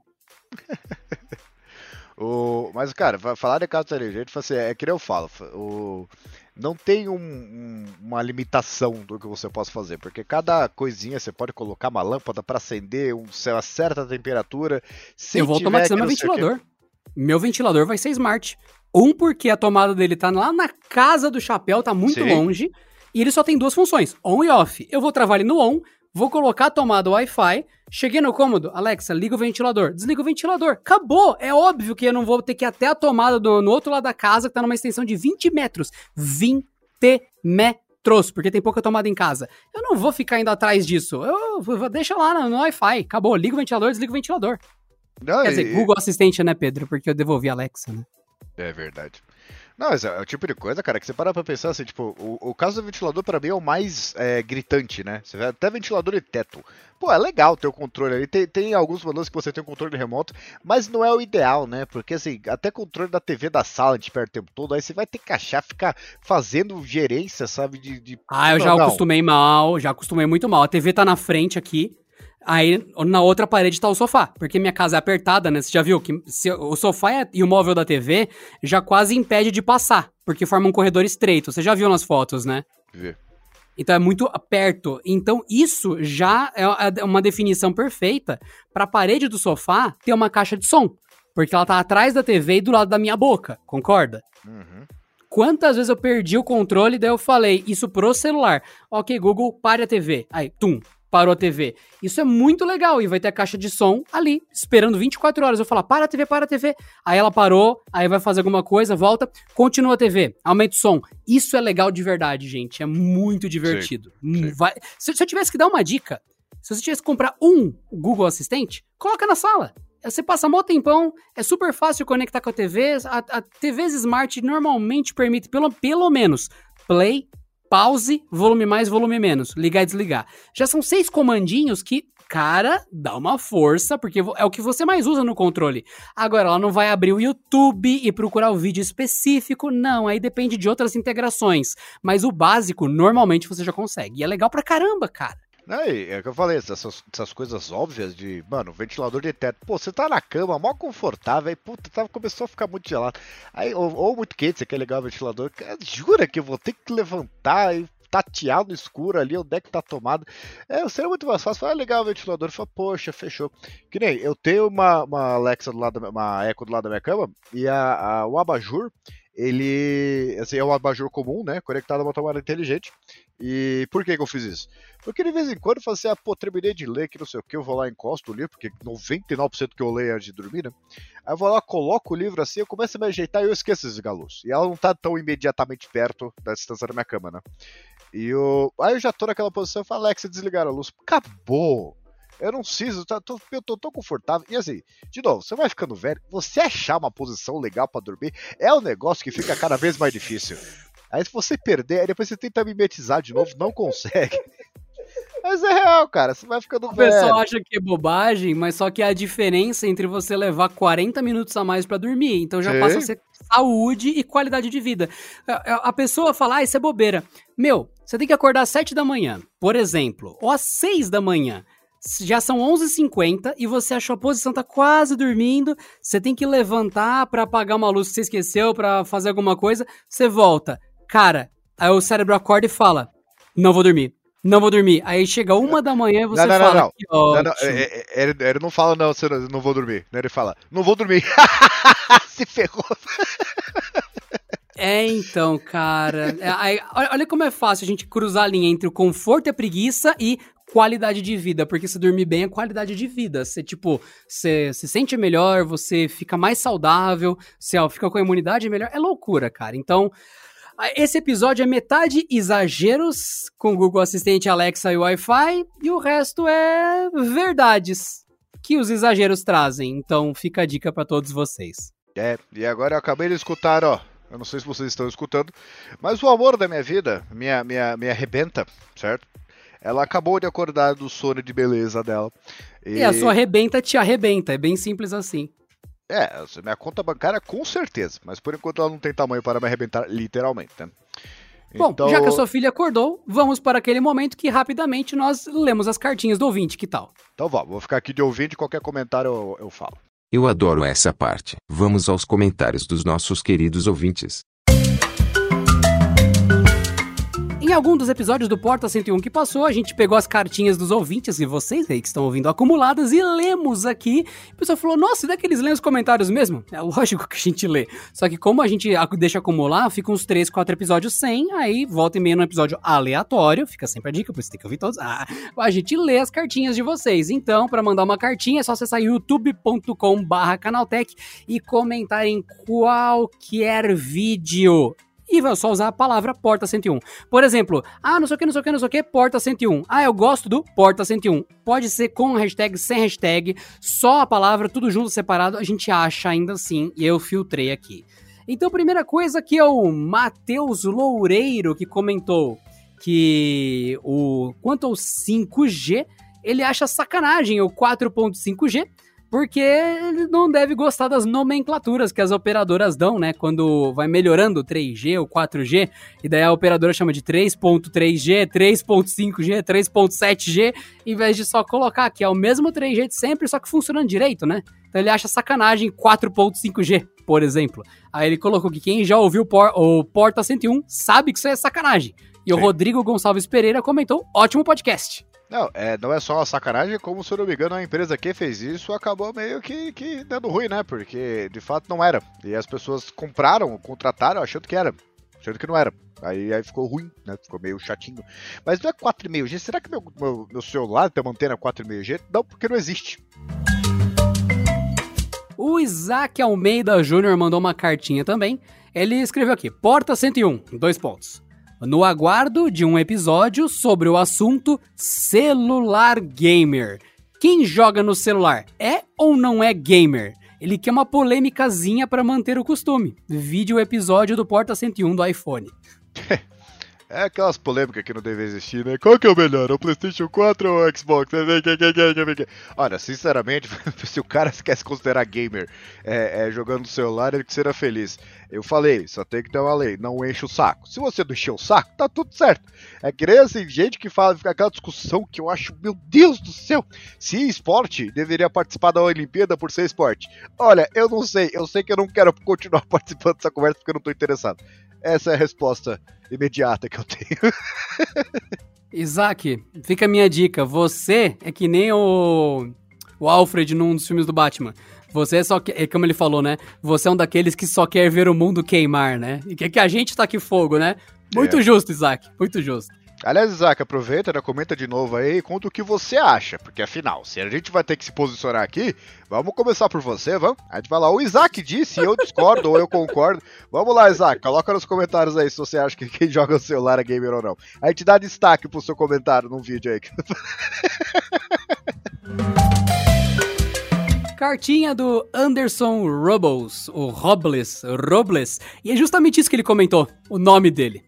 o, mas, cara, falar de casa inteligente, assim, é que eu falo. O, não tem um, um, uma limitação do que você possa fazer, porque cada coisinha você pode colocar uma lâmpada para acender um, uma certa temperatura. eu vou automatizar meu ventilador. Meu ventilador vai ser smart. Um, porque a tomada dele tá lá na casa do chapéu, tá muito Sim. longe. E ele só tem duas funções, on e off. Eu vou travar ele no on, vou colocar a tomada Wi-Fi, cheguei no cômodo, Alexa, liga o ventilador, desliga o ventilador, acabou! É óbvio que eu não vou ter que ir até a tomada do, no outro lado da casa, que tá numa extensão de 20 metros. 20 metros, porque tem pouca tomada em casa. Eu não vou ficar indo atrás disso, eu, eu deixa lá no, no Wi-Fi, acabou, liga o ventilador, desliga o ventilador. Não, Quer e... dizer, Google Assistente, né, Pedro? Porque eu devolvi a Alexa, né? É verdade. Não, mas é o tipo de coisa, cara, que você para pra pensar assim, tipo, o, o caso do ventilador pra mim é o mais é, gritante, né? Você vê até ventilador de teto. Pô, é legal ter o controle ali. Tem, tem alguns modelos que você tem o controle remoto, mas não é o ideal, né? Porque assim, até controle da TV da sala de perto o tempo todo, aí você vai ter que achar, ficar fazendo gerência, sabe? De, de... Ah, eu Não, já não. acostumei mal, já acostumei muito mal. A TV tá na frente aqui, aí na outra parede tá o sofá. Porque minha casa é apertada, né? Você já viu que se- o sofá é- e o móvel da TV já quase impede de passar, porque forma um corredor estreito. Você já viu nas fotos, né? Vê. Então é muito perto. Então isso já é uma definição perfeita para a parede do sofá ter uma caixa de som, porque ela tá atrás da TV e do lado da minha boca, concorda? Uhum. Quantas vezes eu perdi o controle, daí eu falei isso pro celular. Ok, Google, pare a TV. Aí, tum, parou a TV. Isso é muito legal e vai ter a caixa de som ali, esperando 24 horas. Eu falar, para a TV, para a TV. Aí ela parou, aí vai fazer alguma coisa, volta, continua a TV, aumenta o som. Isso é legal de verdade, gente. É muito divertido. Hum, sim. vai- Se, se eu tivesse que dar uma dica, se você tivesse que comprar um Google Assistente, coloca na sala. Você passa mó tempão, é super fácil conectar com a TV. A, a TVs Smart normalmente permite pelo, pelo menos play, pause, volume mais, volume menos, ligar e desligar. Já são seis comandinhos que, cara, dá uma força, porque é o que você mais usa no controle. Agora, ela não vai abrir o YouTube e procurar o vídeo específico, não, aí depende de outras integrações. Mas o básico, normalmente você já consegue. E é legal pra caramba, cara. Aí, é o que eu falei, essas, essas coisas óbvias de, mano, ventilador de teto. Pô, você tá na cama, mó confortável, aí, puta, tá, começou a ficar muito gelado. Aí, ou, ou muito quente, você quer ligar o ventilador. Jura que eu vou ter que levantar e tatear no escuro ali, onde é que tá tomado. É, seria muito mais fácil. Vai ligar o ventilador falar, poxa, fechou. Que nem, eu tenho uma, uma Alexa do lado, uma Echo do lado da minha cama, e a, a- o abajur, ele assim, é um abajur comum, né, conectado a uma tomada inteligente. E por que, que eu fiz isso? Porque de vez em quando eu falo assim, ah, pô, terminei de ler que não sei o que, eu vou lá e encosto o livro, porque 99% que eu leio antes de dormir, né? Aí eu vou lá, coloco o livro assim, eu começo a me ajeitar e eu esqueço a luz. E ela não tá tão imediatamente perto da distância da minha cama, né? E eu... aí eu já tô naquela posição e falo, Alexa, desligar a luz. Acabou! Eu não preciso, tá, tô, eu tô tão confortável. E assim, de novo, você vai ficando velho, você achar uma posição legal pra dormir é um negócio que fica cada vez mais difícil. Aí se você perder, aí depois você tenta mimetizar de novo, não consegue. Mas é real, cara, você vai ficando O velho. pessoal acha que é bobagem, mas só que é a diferença entre você levar 40 minutos a mais pra dormir. Então já Sim. passa a ser saúde e qualidade de vida. A, a- a pessoa fala, ah, isso é bobeira. Meu, você tem que acordar às 7 da manhã, por exemplo, ou às 6 da manhã. Já são 11h50 e você achou a posição, tá quase dormindo. Você tem que levantar pra apagar uma luz que você esqueceu, pra fazer alguma coisa. Você volta. Cara, aí o cérebro acorda e fala: Não vou dormir. Não vou dormir. Aí chega uma da manhã e você Não, não, não, fala: não. "Que Não, não, ótimo." é- é- ele, ele não fala, não, não, não vou dormir. Ele fala, não vou dormir. Se ferrou. É, então, cara. É, aí, olha como é fácil a gente cruzar a linha entre o conforto e a preguiça e qualidade de vida. Porque se dormir bem é qualidade de vida. Você, tipo, você se sente melhor, você fica mais saudável, você ó, fica com a imunidade melhor. É loucura, cara. Então. Esse episódio é metade exageros com Google Assistente, Alexa e Wi-Fi, e o resto é verdades que os exageros trazem. Então fica a dica pra todos vocês. É, e agora eu acabei de escutar, ó. Eu não sei se vocês estão escutando, mas o amor da minha vida, minha, minha, minha arrebenta, certo? Ela acabou de acordar do sono de beleza dela. E a sua arrebenta te arrebenta, é bem simples assim. É, essa minha conta bancária com certeza, mas por enquanto ela não tem tamanho para me arrebentar literalmente, né? Bom, Então- já que a sua filha acordou, vamos para aquele momento que rapidamente nós lemos as cartinhas do ouvinte, que tal? Então vamos, vou ficar aqui de ouvinte, qualquer comentário eu, eu falo. Eu adoro essa parte. Vamos aos comentários dos nossos queridos ouvintes. Em algum dos episódios do Porta 101 que passou, a gente pegou as cartinhas dos ouvintes e vocês aí que estão ouvindo acumuladas e lemos aqui. A pessoa falou: Nossa, e daqueles lêem os comentários mesmo? É lógico que a gente lê. Só que como a gente deixa acumular, fica uns 3, 4 episódios sem, aí volta e meia num episódio aleatório, fica sempre a dica, por isso tem que ouvir todos. Ah, a gente lê as cartinhas de vocês. Então, para mandar uma cartinha, é só acessar youtube.com/barra canaltech e comentar em qualquer vídeo. E vai só usar a palavra Porta 101. Por exemplo, ah, não sei o que, não sei o que, não sei o que, Porta 101. Ah, eu gosto do Porta 101. Pode ser com hashtag, sem hashtag, só a palavra, tudo junto, separado, a gente acha ainda assim, e eu filtrei aqui. Então, primeira coisa que é o Matheus Loureiro que comentou que o quanto ao 5G, ele acha sacanagem o 4.5G, porque ele não deve gostar das nomenclaturas que as operadoras dão, né? Quando vai melhorando o 3G ou 4G, e daí a operadora chama de 3.3G, 3.5G, 3.7G, em vez de só colocar que é o mesmo 3G de sempre, só que funcionando direito, né? Então ele acha sacanagem 4.5G, por exemplo. Aí ele colocou que quem já ouviu o Porta 101 sabe que isso é sacanagem. E Sim. o Rodrigo Gonçalves Pereira comentou: ótimo podcast. Não, é, não é só uma sacanagem, como se eu não me engano, a empresa que fez isso acabou meio que, que dando ruim, né? Porque de fato não era. E as pessoas compraram, contrataram achando que era. Achando que não era. Aí, aí ficou ruim, né? Ficou meio chatinho. Mas não é 4,5G. Será que meu, meu, meu celular tem uma antena 4,5G? Não, porque não existe. O Isaac Almeida Júnior mandou uma cartinha também. Ele escreveu aqui: Porta 101, dois pontos no aguardo de um episódio sobre o assunto celular gamer. Quem joga no celular é ou não é gamer? Ele quer uma polêmicazinha para manter o costume. Vídeo o episódio do Porta 101 do iPhone. É aquelas polêmicas que não devem existir, né? Qual que é o melhor? O PlayStation 4 ou o Xbox? Olha, sinceramente, se o cara quer se considerar gamer é, é, jogando no celular, ele que será feliz. Eu falei, só tem que ter uma lei, não enche o saco. Se você não encher o saco, tá tudo certo. É que nem assim, gente que fala, fica aquela discussão que eu acho, meu Deus do céu, se esporte deveria participar da Olimpíada por ser esporte. Olha, eu não sei, eu sei que eu não quero continuar participando dessa conversa porque eu não tô interessado. Essa é a resposta imediata que eu tenho. Isaac, fica a minha dica. Você é que nem o, o Alfred num dos filmes do Batman. Você só quer, é como ele falou, né? Você é um daqueles que só quer ver o mundo queimar, né? E quer que a gente tá aqui fogo, né? Muito é. justo, Isaac. Muito justo. Aliás, Isaac, aproveita, né, comenta de novo aí e conta o que você acha, porque afinal, se a gente vai ter que se posicionar aqui, vamos começar por você, vamos? A gente vai lá, o Isaac disse, eu discordo ou eu concordo. Vamos lá, Isaac, coloca nos comentários aí se você acha que quem joga no celular é gamer ou não. A gente dá destaque pro seu comentário num vídeo aí. Cartinha do Anderson Robles, o Robles, Robles, e é justamente isso que ele comentou, o nome dele.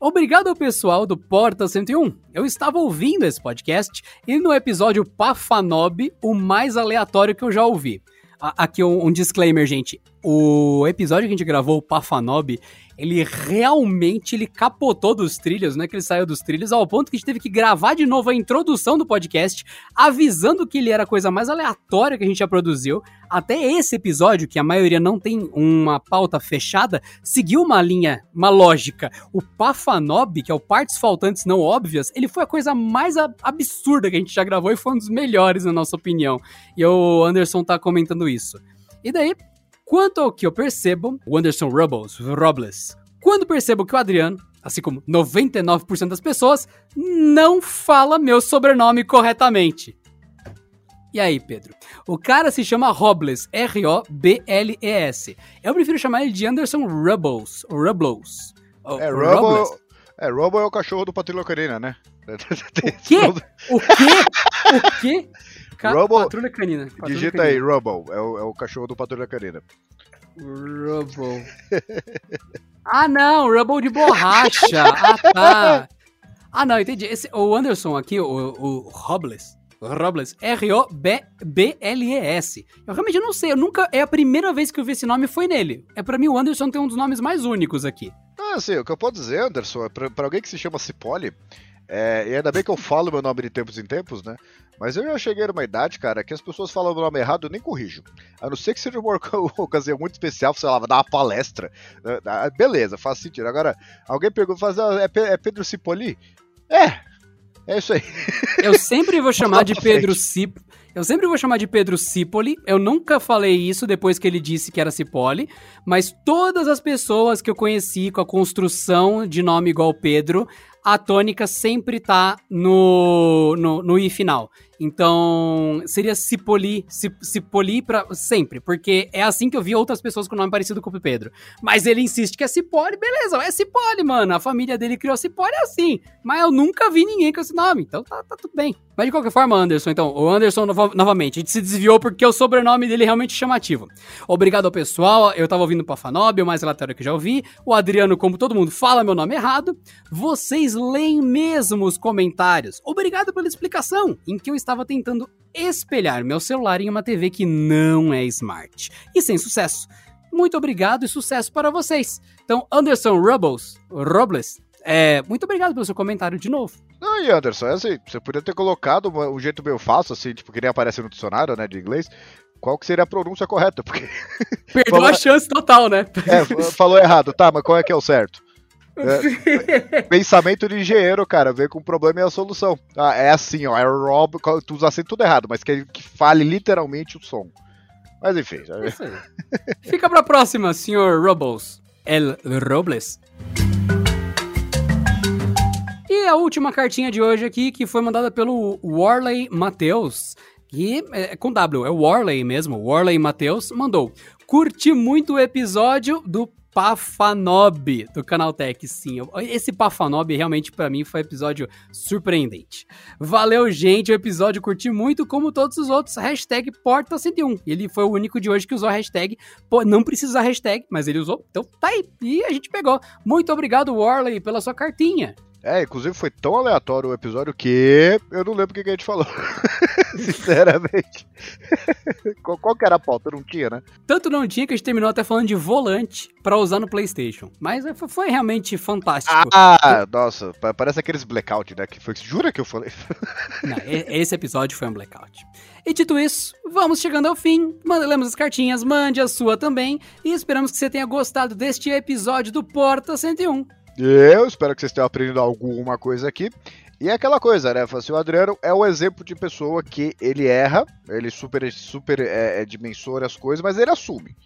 Obrigado ao pessoal do Porta 101. Eu estava ouvindo esse podcast e no episódio Pafanob, o mais aleatório que eu já ouvi. Aqui um, um disclaimer, gente. O episódio que a gente gravou, o Pafanob, ele realmente ele capotou dos trilhos, né? Que ele saiu dos trilhos, ao ponto que a gente teve que gravar de novo a introdução do podcast, avisando que ele era a coisa mais aleatória que a gente já produziu. Até esse episódio, que a maioria não tem uma pauta fechada, seguiu uma linha, uma lógica. O Pafanob, que é o Partes Faltantes Não Óbvias, ele foi a coisa mais absurda que a gente já gravou e foi um dos melhores, na nossa opinião. E o Anderson tá comentando isso. E daí, Quanto ao que eu percebo, o Anderson Robles, Robles, quando percebo que o Adriano, assim como 99% das pessoas, não fala meu sobrenome corretamente. E aí, Pedro? O cara se chama Robles, R-O-B-L-E-S. Eu prefiro chamar ele de Anderson Rubbles, Rubbles. É, Rubble, é, Rubble é o cachorro do Patrulha Canina, né? O quê? O quê? O quê? Ca Rubble, Patrulha Canina. Patrulha digita canina. aí, Rubble. É o, é o cachorro do Patrulha Canina. Rubble. ah, não, Rubble de borracha. ah, tá. Ah, não, entendi. Esse, o Anderson aqui, o, o Robles, Robles, R-O-B-L-E-S. Eu realmente não sei, eu nunca. É a primeira vez que eu vi esse nome foi nele. É para mim o Anderson tem um dos nomes mais únicos aqui. Ah, assim, o que eu posso dizer, Anderson, é pra, pra alguém que se chama Cipoli, é, e ainda bem que eu falo meu nome de tempos em tempos, né? Mas eu já cheguei numa idade, cara, que as pessoas falam o nome errado, eu nem corrijo. A não ser que seja uma ocasião muito especial, sei lá, dar uma palestra. Né? Ah, beleza, faz sentido. Agora, alguém pergunta, faz, ah, é, Pedro Cipoli? É, é isso aí. Eu sempre vou chamar de Pedro Cipoli. Eu sempre vou chamar de Pedro Cipoli. Eu nunca falei isso depois que ele disse que era Cipoli, mas todas as pessoas que eu conheci com a construção de nome igual Pedro, a tônica sempre tá no, no, no i final. Então, seria Cipoli, Cipoli para sempre, porque é assim que eu vi outras pessoas com nome parecido com o Pedro. Mas ele insiste que é Cipoli, beleza, é Cipoli, mano. A família dele criou Cipoli assim. Mas eu nunca vi ninguém com esse nome, então tá, tá tudo bem. Mas de qualquer forma, Anderson, então, o Anderson no novamente, a gente se desviou porque o sobrenome dele é realmente chamativo. Obrigado ao pessoal, eu tava ouvindo o Pafanob, o mais relatório que já ouvi. O Adriano, como todo mundo, fala meu nome errado. Vocês leem mesmo os comentários. Obrigado pela explicação, em que eu estava tentando espelhar meu celular em uma TV que não é smart. E sem sucesso. Muito obrigado e sucesso para vocês. Então, Anderson Robles, Robles, é, muito obrigado pelo seu comentário de novo. Não, e Anderson, é assim, você podia ter colocado um jeito meio fácil, assim, tipo, que nem aparece no dicionário, né, de inglês, qual que seria a pronúncia correta, porque... Perdeu falou... a chance total, né? É, falou errado, tá, mas qual é que é o certo? É, pensamento de engenheiro, cara, ver com o problema e a solução. Ah, é assim, ó, é Rob, tu usa assim tudo errado, mas que, que fale literalmente o som. Mas enfim. Já... Fica pra próxima, senhor Robles. El Robles. E a última cartinha de hoje aqui, que foi mandada pelo Warley Mateus, que é com W, é Warley mesmo, Warley Mateus, mandou. Curti muito o episódio do Pafanob do Canaltech, sim. Esse Pafanob realmente para mim foi um episódio surpreendente. Valeu, gente, o episódio curti muito, como todos os outros. Hashtag Porta101. Ele foi o único de hoje que usou a hashtag. Pô, não precisa hashtag, mas ele usou, então tá aí. E a gente pegou. Muito obrigado, Warley, pela sua cartinha. É, inclusive foi tão aleatório o episódio que eu não lembro o que a gente falou. Sinceramente. qual, que era a pauta? Não tinha, né? Tanto não tinha que a gente terminou até falando de volante para usar no PlayStation. Mas foi, foi realmente fantástico. Ah, nossa, parece aqueles blackout, né? Que foi, jura que eu falei? não, esse episódio foi um blackout. E dito isso, vamos chegando ao fim. Lemos as cartinhas, mande a sua também. E esperamos que você tenha gostado deste episódio do Porta 101. Eu espero que vocês tenham aprendido alguma coisa aqui. E é aquela coisa, né? Assim, o Adriano é o exemplo de pessoa que ele erra, ele super, super é, é, dimensora as coisas, mas ele assume.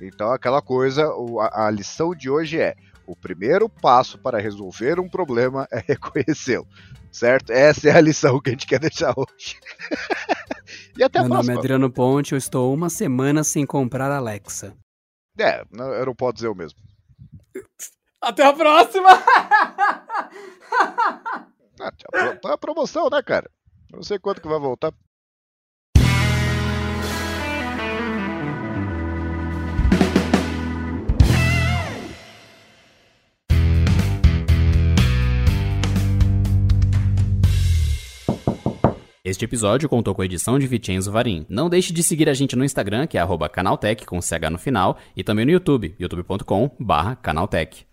Então, aquela coisa, a, a lição de hoje é: o primeiro passo para resolver um problema é reconhecê-lo, certo? Essa é a lição que a gente quer deixar hoje. e até Meu a próxima. Meu nome é Adriano Ponte, eu estou uma semana sem comprar Alexa. É, eu não posso dizer o mesmo. Até a próxima! ah, tá a promoção, né, cara? Não sei quanto que vai voltar. Este episódio contou com a edição de Vicenzo Varim. Não deixe de seguir a gente no Instagram, que é canaltech com CH no final, e também no YouTube, youtube.com/canaltech.